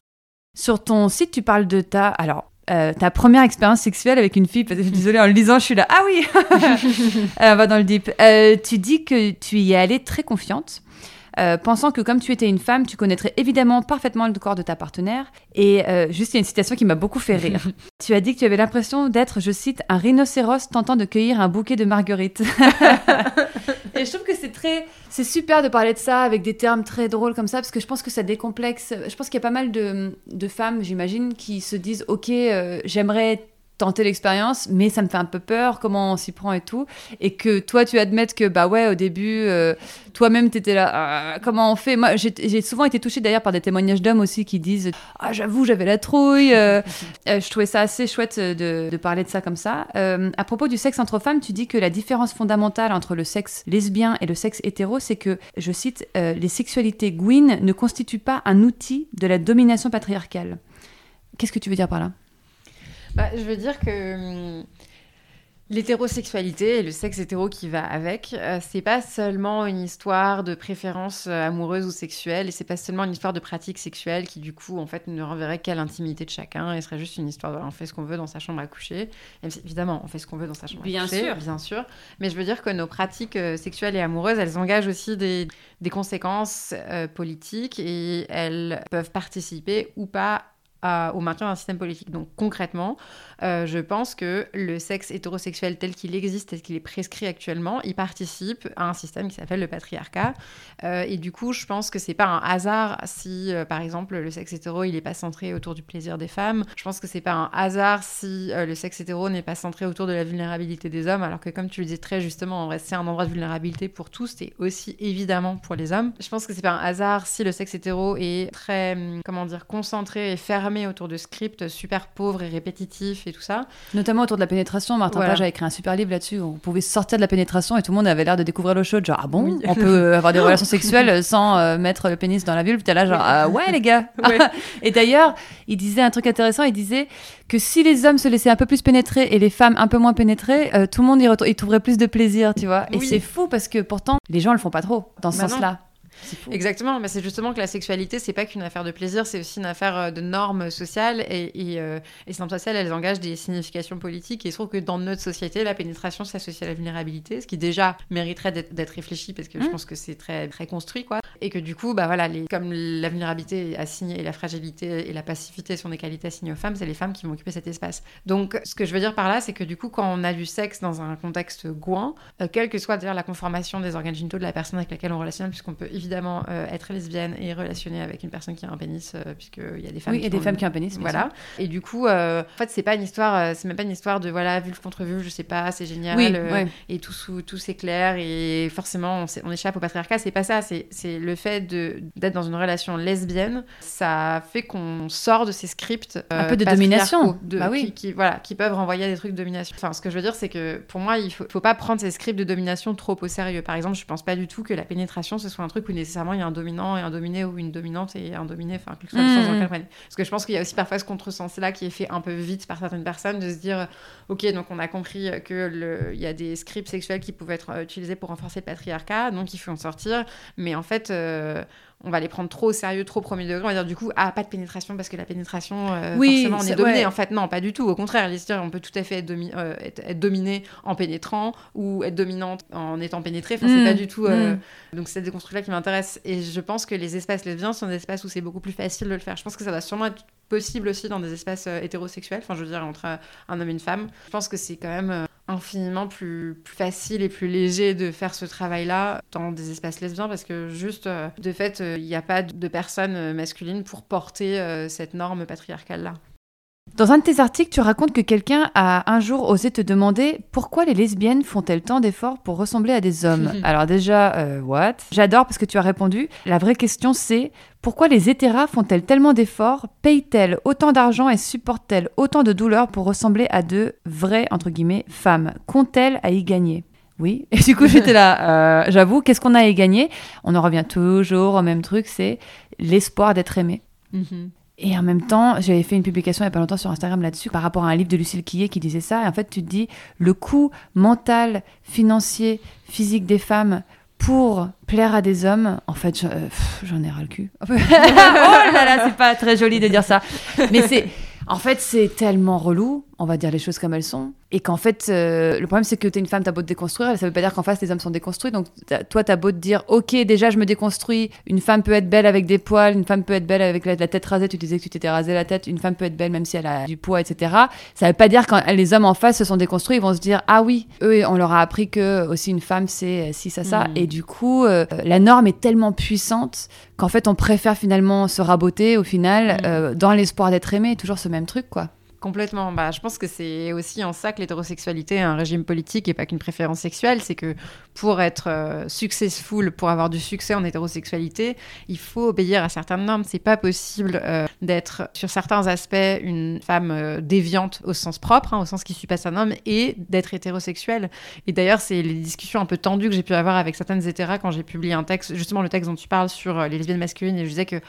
Sur ton site, tu parles de ta. Alors, euh, ta première expérience sexuelle avec une fille, parce que désolée, en le lisant, je suis là, ah oui, on va dans le deep. tu dis que tu y es allée très confiante. Euh, pensant que comme tu étais une femme, tu connaîtrais évidemment parfaitement le corps de ta partenaire. Et euh, juste, il y a une citation qui m'a beaucoup fait rire. tu as dit que tu avais l'impression d'être, je cite, un rhinocéros tentant de cueillir un bouquet de marguerites. et je trouve que c'est très, c'est super de parler de ça avec des termes très drôles comme ça, parce que je pense que ça décomplexe. Je pense qu'il y a pas mal de, de femmes, j'imagine, qui se disent, ok, euh, j'aimerais tenter l'expérience, mais ça me fait un peu peur, comment on s'y prend et tout. Et que toi, tu admettes que, bah ouais, au début, euh, toi-même, tu étais là, ah, comment on fait? Moi, j'ai souvent été touchée d'ailleurs par des témoignages d'hommes aussi qui disent, ah, j'avoue, j'avais la trouille. Euh, euh, je trouvais ça assez chouette de, de parler de ça comme ça. à propos du sexe entre femmes, tu dis que la différence fondamentale entre le sexe lesbien et le sexe hétéro, c'est que, je cite, les sexualités gwyn ne constituent pas un outil de la domination patriarcale. Qu'est-ce que tu veux dire par là? Bah, je veux dire que hum, l'hétérosexualité et le sexe hétéro qui va avec, euh, c'est pas seulement une histoire de préférence euh, amoureuse ou sexuelle, et c'est pas seulement une histoire de pratique sexuelle qui, du coup, en fait, ne renverrait qu'à l'intimité de chacun, et serait juste une histoire de on fait ce qu'on veut dans sa chambre à coucher. évidemment, on fait ce qu'on veut dans sa chambre bien à coucher, sûr. bien sûr. Mais je veux dire que nos pratiques euh, sexuelles et amoureuses, elles engagent aussi des, des conséquences politiques, et elles peuvent participer ou pas au maintien d'un système politique. Donc concrètement, euh, je pense que le sexe hétérosexuel tel qu'il existe, tel qu'il est prescrit actuellement, il participe à un système qui s'appelle le patriarcat. Euh, et du coup, je pense que c'est pas un hasard si, euh, par exemple, le sexe hétéro il n'est pas centré autour du plaisir des femmes. Je pense que c'est pas un hasard si le sexe hétéro n'est pas centré autour de la vulnérabilité des hommes, alors que comme tu le disais très justement, en vrai, c'est un endroit de vulnérabilité pour tous et aussi évidemment pour les hommes. Je pense que c'est pas un hasard si le sexe hétéro est très, hum, comment dire, concentré et fermé autour de scripts super pauvres et répétitifs et tout ça. Notamment autour de la pénétration. Martin Page a écrit un super livre là-dessus. On pouvait sortir de la pénétration et tout le monde avait l'air de découvrir l'eau chaude. Genre, ah bon, on peut euh, avoir des relations sexuelles sans euh, mettre le pénis dans la vulve? T'es là, genre, ah ouais, les gars. et d'ailleurs, il disait un truc intéressant. Il disait que si les hommes se laissaient un peu plus pénétrer et les femmes un peu moins pénétrer, euh, tout le monde y, y trouverait plus de plaisir, tu vois. Et c'est fou parce que pourtant, les gens le font pas trop dans ce bah sens-là. Exactement, mais c'est justement que la sexualité, c'est pas qu'une affaire de plaisir, c'est aussi une affaire euh, de normes sociales et, et, euh, et ces normes sociales, elles engagent des significations politiques. Et il se trouve que dans notre société, la pénétration s'associe à la vulnérabilité, ce qui déjà mériterait d'être réfléchi parce que je mmh. pense que c'est très, très construit, quoi. Et que du coup, bah voilà, les, comme la vulnérabilité est assignée et la fragilité et la passivité sont des qualités assignées aux femmes, c'est les femmes qui vont occuper cet espace. Donc, ce que je veux dire par là, c'est que du coup, quand on a du sexe dans un contexte gouin, euh, quelle que soit d'ailleurs la conformation des organes génitaux de la personne avec laquelle on relationne, puisqu'on peut évidemment euh, être lesbienne et relationner avec une personne qui a un pénis, euh, puisqu'il y a des femmes. Oui, qui et des femmes qui ont un pénis. Voilà. Et du coup, euh, en fait, c'est pas une histoire, c'est même pas une histoire de voilà, vulve contre vulve, je sais pas, c'est génial. Et tout, tout c'est clair et forcément on, on, échappe au patriarcat. C'est pas ça, c'est le fait d'être dans une relation lesbienne, ça fait qu'on sort de ces scripts. un peu de domination. De, bah oui. qui, voilà, qui peuvent renvoyer à des trucs de domination. Enfin, ce que je veux dire, c'est que pour moi, il faut, faut pas prendre ces scripts de domination trop au sérieux. Par exemple, je pense pas du tout que la pénétration ce soit un truc où nécessairement il y a un dominant et un dominé ou une dominante et un dominé, enfin, quelque chose mmh. Parce que je pense qu'il y a aussi parfois ce contresens-là qui est fait un peu vite par certaines personnes de se dire, ok, donc on a compris qu'il y a des scripts sexuels qui pouvaient être utilisés pour renforcer le patriarcat, donc il faut en sortir. Mais en fait, euh, on va les prendre trop au sérieux, trop premier degré. On va dire du coup, ah, pas de pénétration parce que la pénétration, euh, oui, forcément, on est, dominé. En fait, non, pas du tout. Au contraire, on peut tout à fait être, euh, être, dominé en pénétrant ou être dominante en étant pénétrée. Enfin, c'est mm. pas du tout. Euh, mm. Donc, c'est des constructs-là qui m'intéressent. Et je pense que les espaces lesbiens sont des espaces où c'est beaucoup plus facile de le faire. Je pense que ça va sûrement être possible aussi dans des espaces hétérosexuels. Enfin, je veux dire, entre un homme et une femme. Je pense que c'est quand même infiniment plus, plus facile et plus léger de faire ce travail-là dans des espaces lesbiens parce que juste euh, de fait, euh, il n'y a pas de personnes euh, masculines pour porter cette norme patriarcale-là. Dans un de tes articles, tu racontes que quelqu'un a un jour osé te demander pourquoi les lesbiennes font-elles tant d'efforts pour ressembler à des hommes Alors déjà, euh, what? J'adore parce que tu as répondu. La vraie question c'est pourquoi les hétéras font-elles tellement d'efforts, payent-elles autant d'argent et supportent-elles autant de douleurs pour ressembler à de vraies, entre guillemets, femmes? Qu'ont-elles à y gagner? Oui, et du coup j'étais là, euh, j'avoue, qu'est-ce qu'on a à y gagner? On en revient toujours au même truc, c'est l'espoir d'être aimé. Mhm. Et en même temps, j'avais fait une publication il n'y a pas longtemps sur Instagram là-dessus par rapport à un livre de Lucille Quillet qui disait ça. Et en fait, tu te dis, le coût mental, financier, physique des femmes pour plaire à des hommes, en fait, euh, j'en ai ras le cul. oh là là, c'est pas très joli de dire ça. Mais c'est, en fait, c'est tellement relou, on va dire les choses comme elles sont. Et qu'en fait, euh, le problème, c'est que t'es une femme, t'as beau te déconstruire, ça veut pas dire qu'en face, les hommes sont déconstruits. Donc, t'as- toi, t'as beau te dire, ok, déjà, je me déconstruis. Une femme peut être belle avec des poils, une femme peut être belle avec la, la tête rasée. Tu disais que tu t'étais rasé la tête. Une femme peut être belle même si elle a du poids, etc. Ça veut pas dire quand les hommes en face se sont déconstruits, ils vont se dire, ah oui, eux, on leur a appris que aussi une femme, c'est ci, ça, ça. Mhm. Et du coup, euh, la norme est tellement puissante qu'en fait, on préfère finalement se raboter au final, Mhm. euh, dans l'espoir d'être aimé. Toujours ce même truc, quoi. Complètement. Bah, je pense que c'est aussi en ça que l'hétérosexualité est un régime politique et pas qu'une préférence sexuelle. C'est que pour être euh, successful, pour avoir du succès en hétérosexualité, il faut obéir à certaines normes. C'est pas possible euh, d'être sur certains aspects une femme euh, déviante au sens propre, hein, au sens qui suit pas sa norme, et d'être hétérosexuelle. Et d'ailleurs, c'est les discussions un peu tendues que j'ai pu avoir avec certaines hétéras quand j'ai publié un texte, justement le texte dont tu parles sur les lesbiennes masculines, et je disais que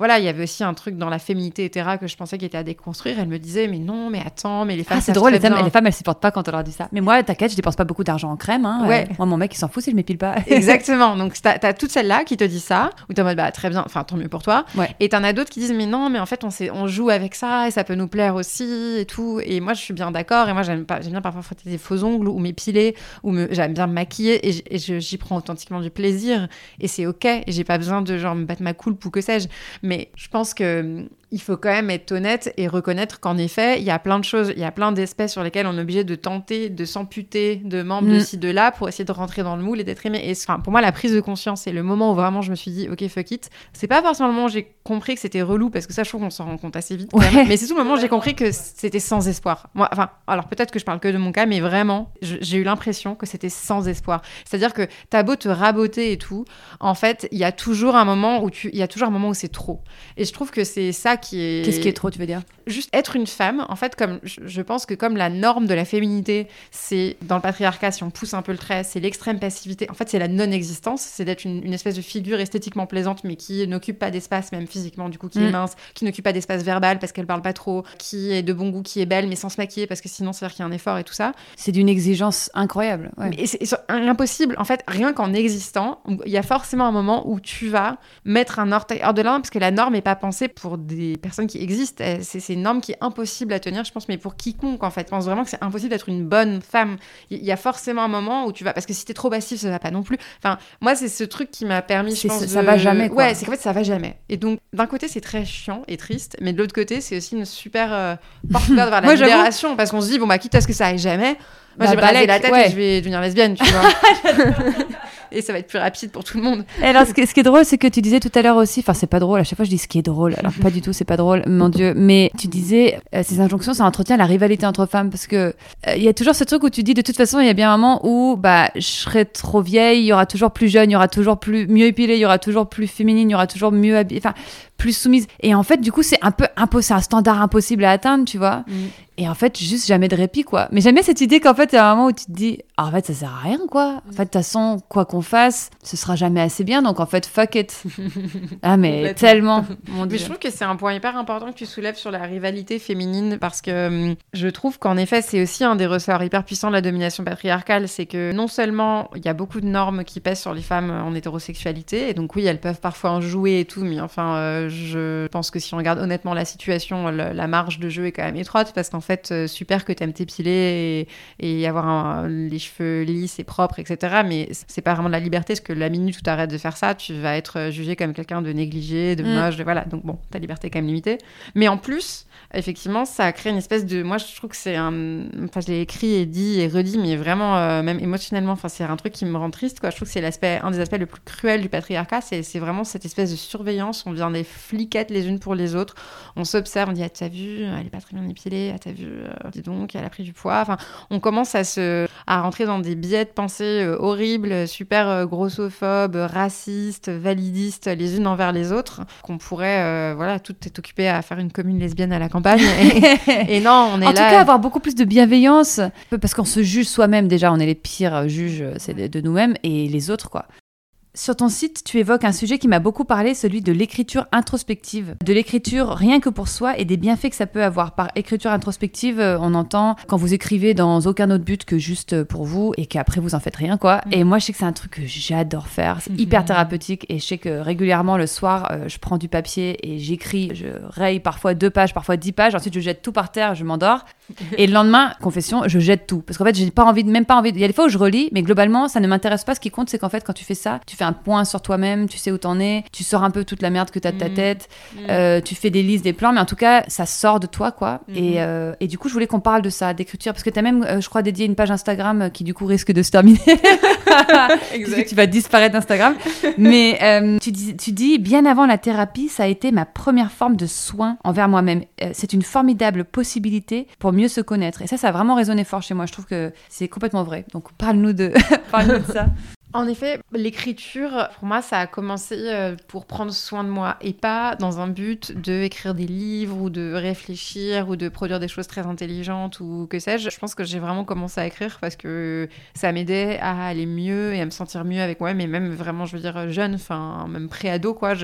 voilà, il y avait aussi un truc dans la féminité hétéra que je pensais qui était à déconstruire. Elle me disait, mais non, mais attends, mais les femmes. Ah, c'est drôle, les femmes, les femmes, elles supportent pas quand on leur dit ça. Mais moi, t'inquiète, je dépense pas beaucoup d'argent en crème. Hein. Ouais. Euh, moi, mon mec, il s'en fout si je m'épile pas. Exactement. Donc, t'as as toute celle-là qui te dit ça, ou t'es en mode, bah, très bien, enfin, tant mieux pour toi. Ouais. Et t'en as d'autres qui disent, mais non, mais en fait, on, on joue avec ça et ça peut nous plaire aussi et tout. Et moi, je suis bien d'accord. Et moi, j'aime bien parfois frotter des faux ongles ou m'épiler, ou me, j'aime bien me maquiller et j'y prends authentiquement du plaisir. Et c'est OK. Et j'ai pas besoin de, genre, me battre ma coulpe ou que sais-je. Mais je pense que il faut quand même être honnête et reconnaître qu'en effet, il y a plein de choses, il y a plein d'espèces sur lesquelles on est obligé de tenter de s'amputer de membres de Mm. ci, de là pour essayer de rentrer dans le moule et d'être aimé. Et enfin, pour moi, la prise de conscience, c'est le moment où vraiment je me suis dit, ok, fuck it. C'est pas forcément le moment où j'ai compris que c'était relou parce que ça, je trouve qu'on s'en rend compte assez vite. quand Ouais. même. Mais c'est tout le moment où j'ai compris que c'était sans espoir. Moi, enfin, alors peut-être que je parle que de mon cas, mais vraiment, j'ai eu l'impression que c'était sans espoir. C'est-à-dire que t'as beau te raboter et tout, en fait, il y a toujours un moment où tu, il y a toujours un moment où c'est trop. Et je trouve que c'est ça qui est. Qu'est-ce qui est trop, tu veux dire? juste être une femme, en fait, comme je, pense que comme la norme de la féminité, c'est dans le patriarcat, si on pousse un peu le trait, c'est l'extrême passivité. En fait, c'est la non-existence, c'est d'être une, une espèce de figure esthétiquement plaisante, mais qui n'occupe pas d'espace, même physiquement, du coup, qui est Mm. mince, qui n'occupe pas d'espace verbal parce qu'elle parle pas trop, qui est de bon goût, qui est belle, mais sans se maquiller parce que sinon, ça veut dire qu'il y a un effort et tout ça. C'est d'une exigence incroyable. ouais. Mais c'est impossible. En fait, rien qu'en existant, il y a forcément un moment où tu vas mettre un orteil hors de norme parce que la norme n'est pas pensée pour des personnes qui existent. Elle- C'est c'est une norme qui est impossible à tenir, je pense, mais pour quiconque, en fait. Je pense vraiment que c'est impossible d'être une bonne femme. Il y a forcément un moment où tu vas. Parce que si t'es trop passif, ça va pas non plus. Enfin, moi, c'est ce truc qui m'a permis, je C'est- pense. ça- ça de- va jamais, quoi. Ouais, c'est qu'en fait, ça va jamais. Et donc, d'un côté, c'est très chiant et triste, mais de l'autre côté, c'est aussi une super euh, porte vers la Moi, j'avoue. parce qu'on se dit, bon, bah, quitte à ce que ça aille jamais. Moi, Bah, balèque, la tête ouais. et je vais devenir lesbienne, tu vois. et ça va être plus rapide pour tout le monde. Et alors, ce qui, ce qui est drôle, c'est que tu disais tout à l'heure aussi, enfin, c'est pas drôle, à chaque fois je dis ce qui est drôle, alors pas du tout, c'est pas drôle, mon Dieu, mais tu disais, euh, ces injonctions, ça entretient la rivalité entre femmes, parce que euh, il y a toujours ce truc où tu dis, de toute façon, il y a bien un moment où, bah, je serai trop vieille, il y aura toujours plus jeune, il y aura toujours plus mieux épilée, il y aura toujours plus féminine, il y aura toujours mieux habillée, enfin, plus soumise. Et en fait, du coup, c'est un peu impossible, c'est un standard impossible à atteindre, tu vois. Et en fait, juste jamais de répit, quoi. Mais bien cette idée qu'en fait, il y a un moment où tu te dis, ah, en fait, ça sert à rien, quoi. En fait, de toute façon, quoi qu'on fasse, ce sera jamais assez bien. Donc, en fait, fuck it. ah, mais tellement. Mon Mais je trouve que c'est un point hyper important que tu soulèves sur la rivalité féminine parce que hum, je trouve qu'en effet, c'est aussi un des ressorts hyper puissants de la domination patriarcale. C'est que non seulement il y a beaucoup de normes qui pèsent sur les femmes en hétérosexualité, et donc oui, elles peuvent parfois en jouer et tout, mais enfin, euh, je pense que si on regarde honnêtement la situation, le- la marge de jeu est quand même étroite parce qu'en fait, euh, super que t'aimes t'épiler et, et avoir un- les cheveux lisses et propres, etc. Mais c'est pas vraiment de la liberté parce que la minute où t'arrêtes de faire ça, tu vas être jugé comme quelqu'un de négligé, de Mm. moche, de voilà. Donc bon, ta liberté est quand même limitée. Mais en plus, effectivement, ça a créé une espèce de. Moi, je trouve que c'est un. Enfin, je l'ai écrit et dit et redit, mais vraiment, euh, même émotionnellement, enfin, c'est un truc qui me rend triste, quoi. Je trouve que c'est l'aspect, un des aspects le plus cruels du patriarcat, c'est vraiment cette espèce de surveillance. On vient des fliquettes les unes pour les autres. On s'observe, on dit ah t'as vu, elle est pas très bien épilée, ah t'as vu, euh, dis donc, elle a pris du poids. Enfin, on commence à se à rentrer dans des biais de pensée euh, horribles, super euh, grossophobes, racistes, validistes les unes envers les autres, qu'on pourrait voilà tout est occupé à faire une commune lesbienne à la campagne. Et, non, on est là. En tout cas, avoir beaucoup plus de bienveillance, parce qu'on se juge soi-même déjà, on est les pires juges, c'est de nous-mêmes et les autres quoi. Sur ton site, tu évoques un sujet qui m'a beaucoup parlé, celui de l'écriture introspective. De l'écriture rien que pour soi et des bienfaits que ça peut avoir. Par écriture introspective, euh, on entend quand vous écrivez dans aucun autre but que juste pour vous et qu'après vous en faites rien, quoi. Mm. Et moi, je sais que c'est un truc que j'adore faire. C'est mm-hmm. hyper thérapeutique et je sais que régulièrement le soir, euh, je prends du papier et j'écris. Je raye parfois deux pages, parfois dix pages. Ensuite, je jette tout par terre, je m'endors. et le lendemain, confession, je jette tout. Parce qu'en fait, j'ai pas envie, même pas envie. Il y a des fois où je relis, mais globalement, ça ne m'intéresse pas. Ce qui compte, c'est qu'en fait, quand tu fais ça, tu fais un point sur toi-même, tu sais où t'en es, tu sors un peu toute la merde que t'as de ta mmh. tête, mmh. Euh, tu fais des listes, des plans, mais en tout cas, ça sort de toi, quoi. Mmh. Et, euh, et, du coup, je voulais qu'on parle de ça, d'écriture, parce que t'as même, euh, je crois, dédié une page Instagram qui, du coup, risque de se terminer. que tu vas disparaître d'Instagram. mais tu, dis, tu dis, bien avant la thérapie, ça a été ma première forme de soin envers moi-même. c'est une formidable possibilité pour mieux se connaître. Et ça, ça a vraiment résonné fort chez moi. Je trouve que c'est complètement vrai. Donc, parle-nous de, parle de ça. En effet, l'écriture, pour moi, ça a commencé euh, pour prendre soin de moi et pas dans un but de des livres ou de réfléchir ou de produire des choses très intelligentes ou que sais-je. Je pense que j'ai vraiment commencé à écrire parce que ça m'aidait à aller mieux et à me sentir mieux avec moi, mais même vraiment, je veux dire, jeune, enfin, même pré-ado, quoi.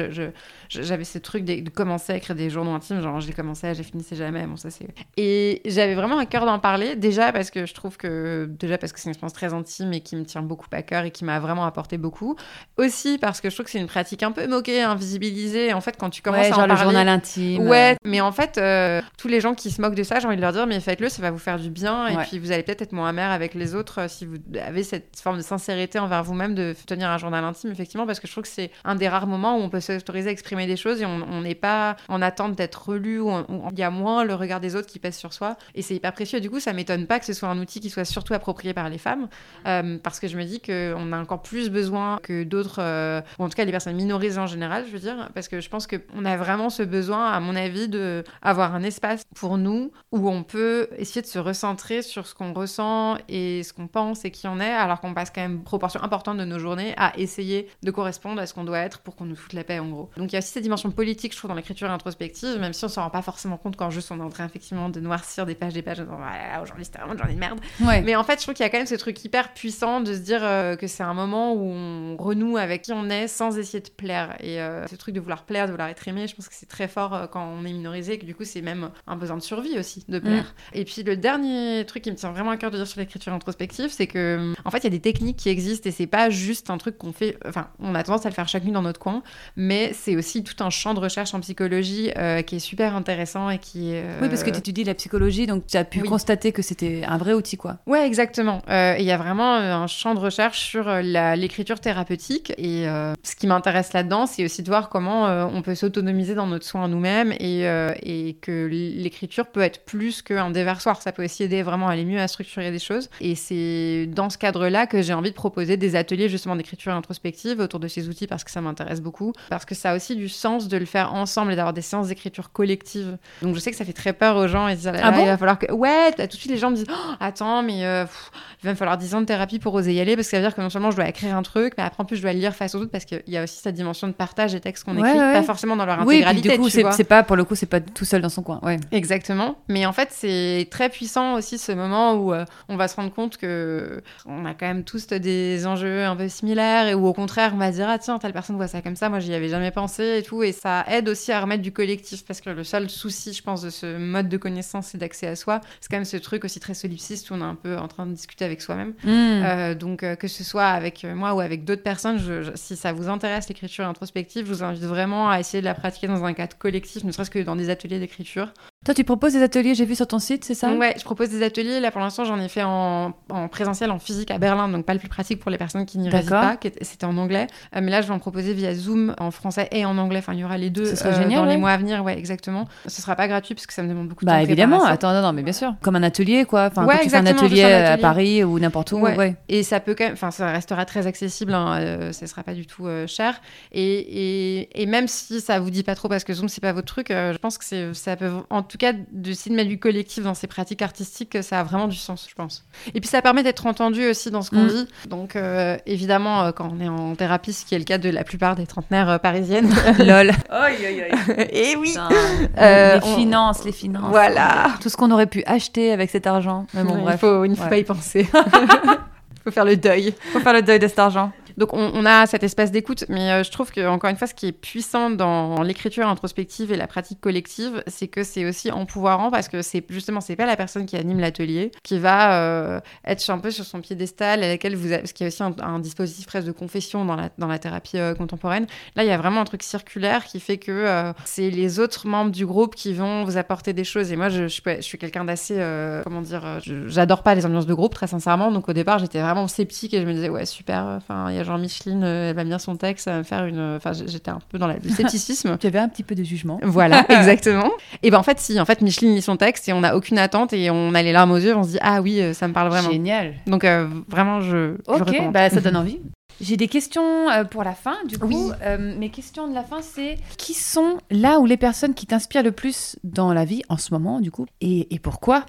J'avais ce truc de, commencer à écrire des journaux intimes, genre j'ai commencé, j'ai fini, c'est jamais. Bon, ça c'est. Et j'avais vraiment à cœur d'en parler, déjà parce que je trouve que, déjà parce que c'est une expérience très intime et qui me tient beaucoup à cœur et qui m'a vraiment apporté beaucoup. Aussi parce que je trouve que c'est une pratique un peu moquée, invisibilisée. En fait, quand tu commences à genre en le journal intime. Ouais, mais en fait, euh, tous les gens qui se moquent de ça, j'ai envie de leur dire, mais faites-le, ça va vous faire du bien. Et puis, vous allez peut-être être moins amer avec les autres euh, si vous avez cette forme de sincérité envers vous-même de tenir un journal intime, effectivement, parce que je trouve que c'est un des rares moments où on peut s'autoriser à exprimer des choses et on n'est pas en attente d'être relu ou il y a moins le regard des autres qui pèse sur soi. Et c'est hyper précieux. Du coup, ça m'étonne pas que ce soit un outil qui soit surtout approprié par les femmes, euh, parce que je me dis qu'on a encore plus besoin que d'autres, euh, ou en tout cas les personnes minorisées en général, je veux dire, parce que je pense qu'on a vraiment ce besoin, à mon avis, de avoir un espace pour nous où on peut essayer de se recentrer sur ce qu'on ressent et ce qu'on pense et qui on est, alors qu'on passe quand même une proportion importante de nos journées à essayer de correspondre à ce qu'on doit être pour qu'on nous foute la paix, en gros. Donc il y a aussi cette dimension politique, je trouve, dans l'écriture introspective, même si on s'en rend pas forcément compte quand juste on est en train effectivement de noircir des pages des pages, en disant aujourd'hui c'était vraiment une journée de merde. Mais en fait, je trouve qu'il y a quand même ce truc hyper puissant de se dire euh, que c'est un moment où on renoue avec qui on est sans essayer de plaire. Et euh, ce truc de vouloir plaire, de vouloir être aimé, je pense que c'est très fort euh, quand on est minorisé, et que du coup, c'est même un besoin de survie aussi, de plaire. Mm. Et puis, le dernier truc qui me tient vraiment à cœur de dire sur l'écriture introspective, c'est que, en fait, il y a des techniques qui existent et c'est pas juste un truc qu'on fait. Enfin, on a tendance à le faire chacune dans notre coin, mais c'est aussi tout un champ de recherche en psychologie euh, qui est super intéressant et qui est. Oui, parce que tu étudies la psychologie, donc tu as pu constater que c'était un vrai outil, quoi. Ouais, exactement. Il y a vraiment un champ de recherche sur l'écriture thérapeutique et euh, ce qui m'intéresse là-dedans, c'est aussi de voir comment euh, on peut s'autonomiser dans notre soin nous-mêmes et, euh, et, que l'écriture peut être plus qu'un déversoir. Ça peut aussi aider vraiment à aller mieux à structurer des choses. Et c'est dans ce cadre-là que j'ai envie de proposer des ateliers justement d'écriture introspective autour de ces outils parce que ça m'intéresse beaucoup. Parce que ça a aussi du sens de le faire ensemble et d'avoir des séances d'écriture collective. Donc je sais que ça fait très peur aux gens. et disent, ah, bon il va falloir que. Ouais, tout de suite les gens me disent oh, Attends, mais il va me falloir 10 ans de thérapie pour oser y aller parce que ça veut dire que non seulement je dois écrire un truc, mais après en plus je dois le lire face aux autres parce qu'il y a aussi cette dimension de partage des textes qu'on écrit, pas forcément dans leur intégralité. Oui, du coup, c'est pas pour le coup, c'est pas tout seul dans son coin. Ouais. Exactement. Mais en fait, c'est très puissant aussi ce moment où euh, on va se rendre compte que on a quand même tous des enjeux un peu similaires et où au contraire, on va dire ah tiens telle personne voit ça comme ça, moi j'y avais jamais pensé et tout. Et ça aide aussi à remettre du collectif parce que le seul souci, je pense, de ce mode de connaissance et d'accès à soi, c'est quand même ce truc aussi très solipsiste où on est un peu en train de discuter avec soi-même. Hmm. Euh, donc euh, que ce soit avec moi ou avec d'autres personnes, si ça vous intéresse l'écriture introspective, je vous invite vraiment à essayer de la pratiquer dans un cadre collectif, ne serait-ce que dans des ateliers d'écriture. Toi, tu proposes des ateliers, j'ai vu sur ton site, c'est ça? Ouais, je propose des ateliers. Là, pour l'instant, j'en ai fait en, en, présentiel, en physique à Berlin, donc pas le plus pratique pour les personnes qui n'y résident pas. C'était en anglais. Euh, mais là, je vais en proposer via Zoom en français et en anglais. Enfin, il y aura les deux euh, génial, dans les mois à venir. Ouais, exactement. Ce sera pas gratuit parce que ça me demande beaucoup de bah, temps. Bah, évidemment. Attends, non, non, mais bien sûr. Comme un atelier, quoi. Enfin, ouais, tu fais un atelier, à Paris ou n'importe où. Ouais. Et ça peut quand même, enfin, ça restera très accessible. Hein, euh, ça sera pas du tout cher. Et, et, et, même si ça vous dit pas trop parce que Zoom, c'est pas votre truc, je pense que ça peut, en tout cas, de mettre du collectif dans ses pratiques artistiques, ça a vraiment du sens, je pense. Et puis ça permet d'être entendu aussi dans ce qu'on mm. dit. Donc euh, évidemment, euh, quand on est en thérapie, ce qui est le cas de la plupart des trentenaires euh, parisiennes. Lol. Et eh oui. les finances, les finances. Voilà. Tout ce qu'on aurait pu acheter avec cet argent. Mais bon, bref. Il faut, il ne faut pas y penser. Il faut faire le deuil. Il faut faire le deuil de cet argent. Donc on, a cette espèce d'écoute, mais euh, je trouve que encore une fois, ce qui est puissant dans l'écriture introspective et la pratique collective, c'est que c'est aussi empouvoirant parce que c'est justement c'est pas la personne qui anime l'atelier qui va euh, être un peu sur son piédestal, à laquelle vous, avez, ce qui est aussi un, dispositif presque de confession dans la, dans la thérapie euh, contemporaine. Là, il y a vraiment un truc circulaire qui fait que c'est les autres membres du groupe qui vont vous apporter des choses. Et moi, je, je, suis quelqu'un d'assez, comment dire, j'adore pas les ambiances de groupe très sincèrement. Donc au départ, j'étais vraiment sceptique et je me disais ouais super, enfin genre Micheline, euh, elle va venir son texte, ça va me faire une. Enfin, j'étais un peu dans le scepticisme. tu avais un petit peu de jugement. Voilà, exactement. et ben en fait, si, en fait, Micheline lit son texte et on n'a aucune attente et on a les larmes aux yeux, on se dit ah oui, euh, ça me parle vraiment. Génial. Donc euh, vraiment, je. Ok, bah, ça donne envie. J'ai des questions pour la fin, du coup. Oui. mes questions de la fin, c'est qui sont là où les personnes qui t'inspirent le plus dans la vie en ce moment, du coup, et, et pourquoi?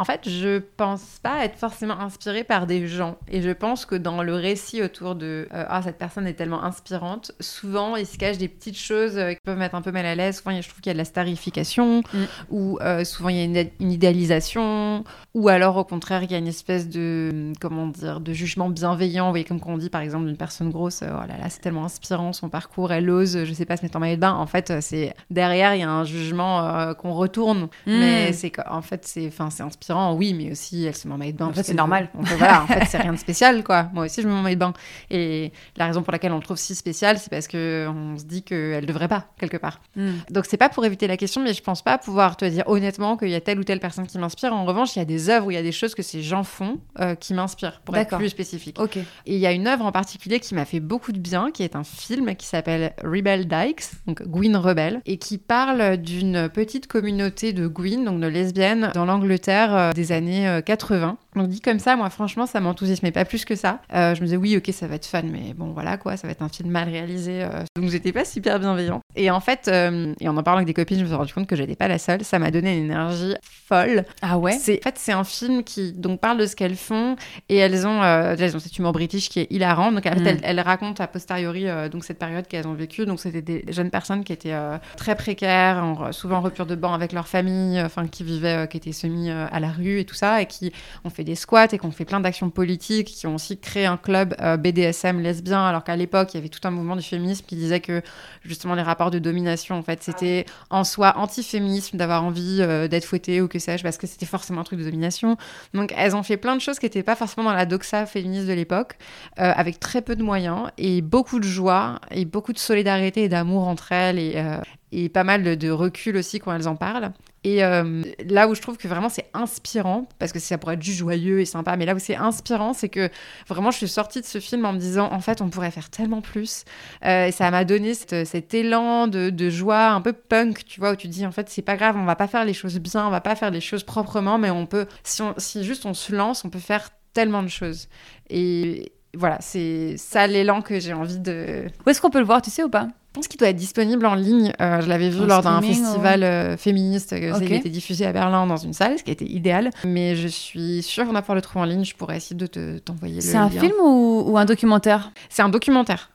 En fait, je pense pas être forcément inspirée par des gens. Et je pense que dans le récit autour de euh, Ah, cette personne est tellement inspirante, souvent il se cache des petites choses euh, qui peuvent mettre un peu mal à l'aise. Souvent, je trouve qu'il y a de la starification, mm. ou euh, souvent il y a une, idéalisation, ou alors au contraire, il y a une espèce de, comment dire, de jugement bienveillant. Vous voyez, comme quand on dit par exemple d'une personne grosse, oh là là, c'est tellement inspirant son parcours, elle ose, je sais pas, se mettre en maillot de bain. En fait, c'est derrière, il y a un jugement qu'on retourne, mm. mais c'est en fait, c'est inspirant oui, mais aussi elle se met en maillot de bain. En fait, c'est normal. voilà, en fait, c'est rien de spécial, quoi. Moi aussi, je me mets en maillot de bain. Et la raison pour laquelle on le trouve si spécial, c'est parce qu'on se dit qu'elle devrait pas, quelque part. Hmm. Donc, c'est pas pour éviter la question, mais je pense pas pouvoir te dire honnêtement qu'il y a telle ou telle personne qui m'inspire. En revanche, il y a des œuvres où il y a des choses que ces gens font euh, qui m'inspirent, pour être plus spécifique. Ok. Et il y a une œuvre en particulier qui m'a fait beaucoup de bien, qui est un film qui s'appelle Rebel Dykes, donc Gwyn Rebel, et qui parle d'une petite communauté de Gwyn, donc de lesbiennes, dans l'Angleterre des années 80. Euh, Donc dit comme ça, moi franchement, ça m'enthousiasmait pas plus que ça. Euh, je me disais oui, ok, ça va être fun, mais bon voilà quoi, ça va être un film mal réalisé. Euh. Donc j'étais pas super bienveillant. Et en fait, et en en parlant avec des copines, je me suis rendu compte que j'étais pas la seule. Ça m'a donné une énergie folle. Ah ouais? C'est en fait c'est un film qui donc parle de ce qu'elles font et elles ont, elles ont cet humour british qui est hilarant. Donc en fait, mm. elles, racontent a posteriori donc cette période qu'elles ont vécue. Donc c'était des jeunes personnes qui étaient très précaires, souvent en rupture de banc avec leur famille, enfin qui vivaient, qui étaient semi à la rue et tout ça, et qui ont fait des squats et qui ont fait plein d'actions politiques, qui ont aussi créé un club euh, BDSM lesbien, alors qu'à l'époque, il y avait tout un mouvement du féminisme qui disait que justement les rapports de domination, en fait, c'était en soi anti-féminisme d'avoir envie euh, d'être fouettée ou que sais-je, parce que c'était forcément un truc de domination. Donc elles ont fait plein de choses qui n'étaient pas forcément dans la doxa féministe de l'époque, euh, avec très peu de moyens et beaucoup de joie et beaucoup de solidarité et d'amour entre elles et pas mal de, recul aussi quand elles en parlent. Et euh, là où je trouve que vraiment c'est inspirant, parce que ça pourrait être juste joyeux et sympa, mais là où c'est inspirant, c'est que vraiment je suis sortie de ce film en me disant en fait on pourrait faire tellement plus. Euh, et ça m'a donné cet, élan de, joie un peu punk, tu vois, où tu dis en fait c'est pas grave, on va pas faire les choses bien, on va pas faire les choses proprement, mais on peut, si, si juste on se lance, on peut faire tellement de choses. Et voilà, c'est ça l'élan que j'ai envie de. Où est-ce qu'on peut le voir, tu sais ou pas? Je pense qu'il doit être disponible en ligne. Euh, je l'avais vu lors d'un festival euh, féministe qui a été diffusé à Berlin dans une salle, ce qui a été idéal. Mais je suis sûre qu'on va pouvoir le trouver en ligne. Je pourrais essayer de t'envoyer le C'est un film ou, un documentaire? C'est un documentaire.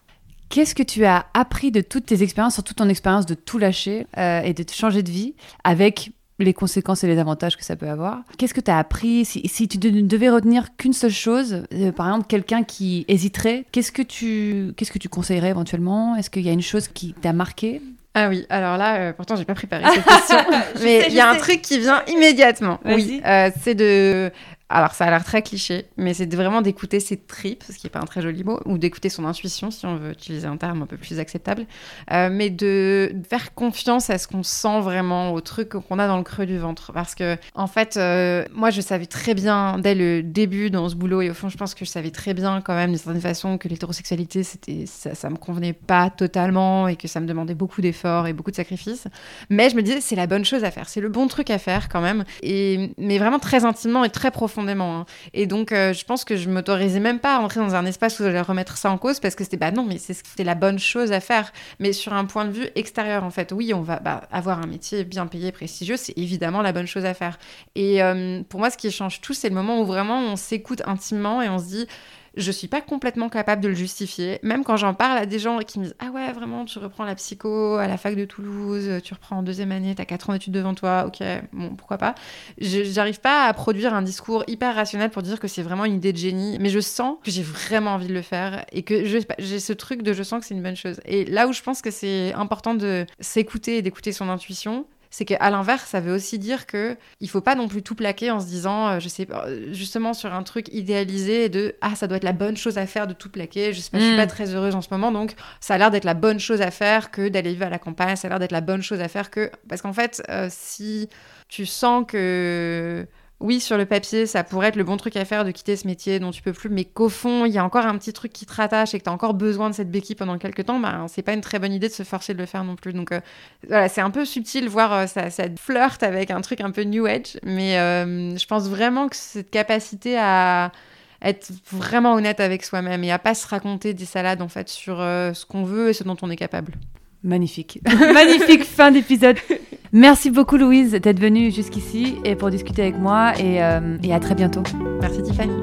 Qu'est-ce que tu as appris de toutes tes expériences, surtout ton expérience de tout lâcher euh, et de te changer de vie avec les conséquences et les avantages que ça peut avoir. Qu'est-ce que tu as appris si, tu ne devais retenir qu'une seule chose, euh, par exemple quelqu'un qui hésiterait, qu'est-ce que tu qu'est-ce que tu conseillerais éventuellement? Est-ce qu'il y a une chose qui t'a marqué? Ah oui, alors là, euh, pourtant, j'ai pas préparé cette question, mais il y a un truc qui vient immédiatement. Oui, euh, c'est de Alors, ça a l'air très cliché, mais c'est vraiment d'écouter ses tripes, ce qui n'est pas un très joli mot, ou d'écouter son intuition, si on veut utiliser un terme un peu plus acceptable, euh, mais de faire confiance à ce qu'on sent vraiment, au truc qu'on a dans le creux du ventre. Parce que, en fait, euh, moi, je savais très bien, dès le début dans ce boulot, et au fond, je pense que je savais très bien, quand même, d'une certaine façon, que l'hétérosexualité, c'était, ça, ça me convenait pas totalement, et que ça me demandait beaucoup d'efforts et beaucoup de sacrifices. Mais je me disais, c'est la bonne chose à faire, c'est le bon truc à faire, quand même. Et, mais vraiment très intimement et très profondément Hein. Et donc, euh, je pense que je m'autorisais même pas à entrer dans un espace où j'allais remettre ça en cause parce que c'était bah non, mais c'était la bonne chose à faire. Mais sur un point de vue extérieur, en fait, oui, on va bah, avoir un métier bien payé, prestigieux, c'est évidemment la bonne chose à faire. Et euh, pour moi, ce qui change tout, c'est le moment où vraiment on s'écoute intimement et on se dit je suis pas complètement capable de le justifier. Même quand j'en parle à des gens qui me disent Ah ouais, vraiment, tu reprends la psycho à la fac de Toulouse, tu reprends en deuxième année, t'as quatre ans d'études devant toi, ok, bon, pourquoi pas. J'arrive pas à produire un discours hyper rationnel pour dire que c'est vraiment une idée de génie, mais je sens que j'ai vraiment envie de le faire et que j'ai ce truc de je sens que c'est une bonne chose. Et là où je pense que c'est important de s'écouter et d'écouter son intuition, c'est qu'à l'inverse, ça veut aussi dire que il faut pas non plus tout plaquer en se disant, euh, je sais pas, euh, justement sur un truc idéalisé de ah ça doit être la bonne chose à faire de tout plaquer. Je sais pas, je suis pas mm. très heureuse en ce moment, donc ça a l'air d'être la bonne chose à faire que d'aller vivre à la campagne. Ça a l'air d'être la bonne chose à faire que parce qu'en fait, euh, si tu sens que oui, sur le papier, ça pourrait être le bon truc à faire de quitter ce métier dont tu peux plus, mais qu'au fond, il y a encore un petit truc qui te rattache et que tu as encore besoin de cette béquille pendant quelques temps, bah, c'est pas une très bonne idée de se forcer de le faire non plus. Donc euh, voilà, c'est un peu subtil, voir euh, ça, ça flirte avec un truc un peu new age, mais euh, je pense vraiment que cette capacité à être vraiment honnête avec soi-même et à pas se raconter des salades en fait sur ce qu'on veut et ce dont on est capable. Magnifique. Magnifique fin d'épisode. Merci beaucoup Louise d'être venue jusqu'ici et pour discuter avec moi et, euh, et à très bientôt. Merci Tiffany.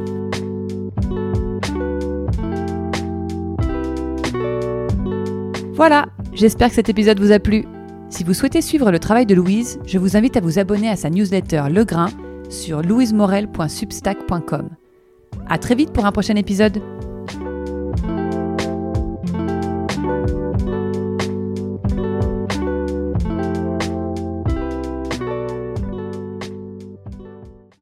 Voilà, j'espère que cet épisode vous a plu. Si vous souhaitez suivre le travail de Louise, je vous invite à vous abonner à sa newsletter Le Grain sur louisemorel.substack.com. À très vite pour un prochain épisode.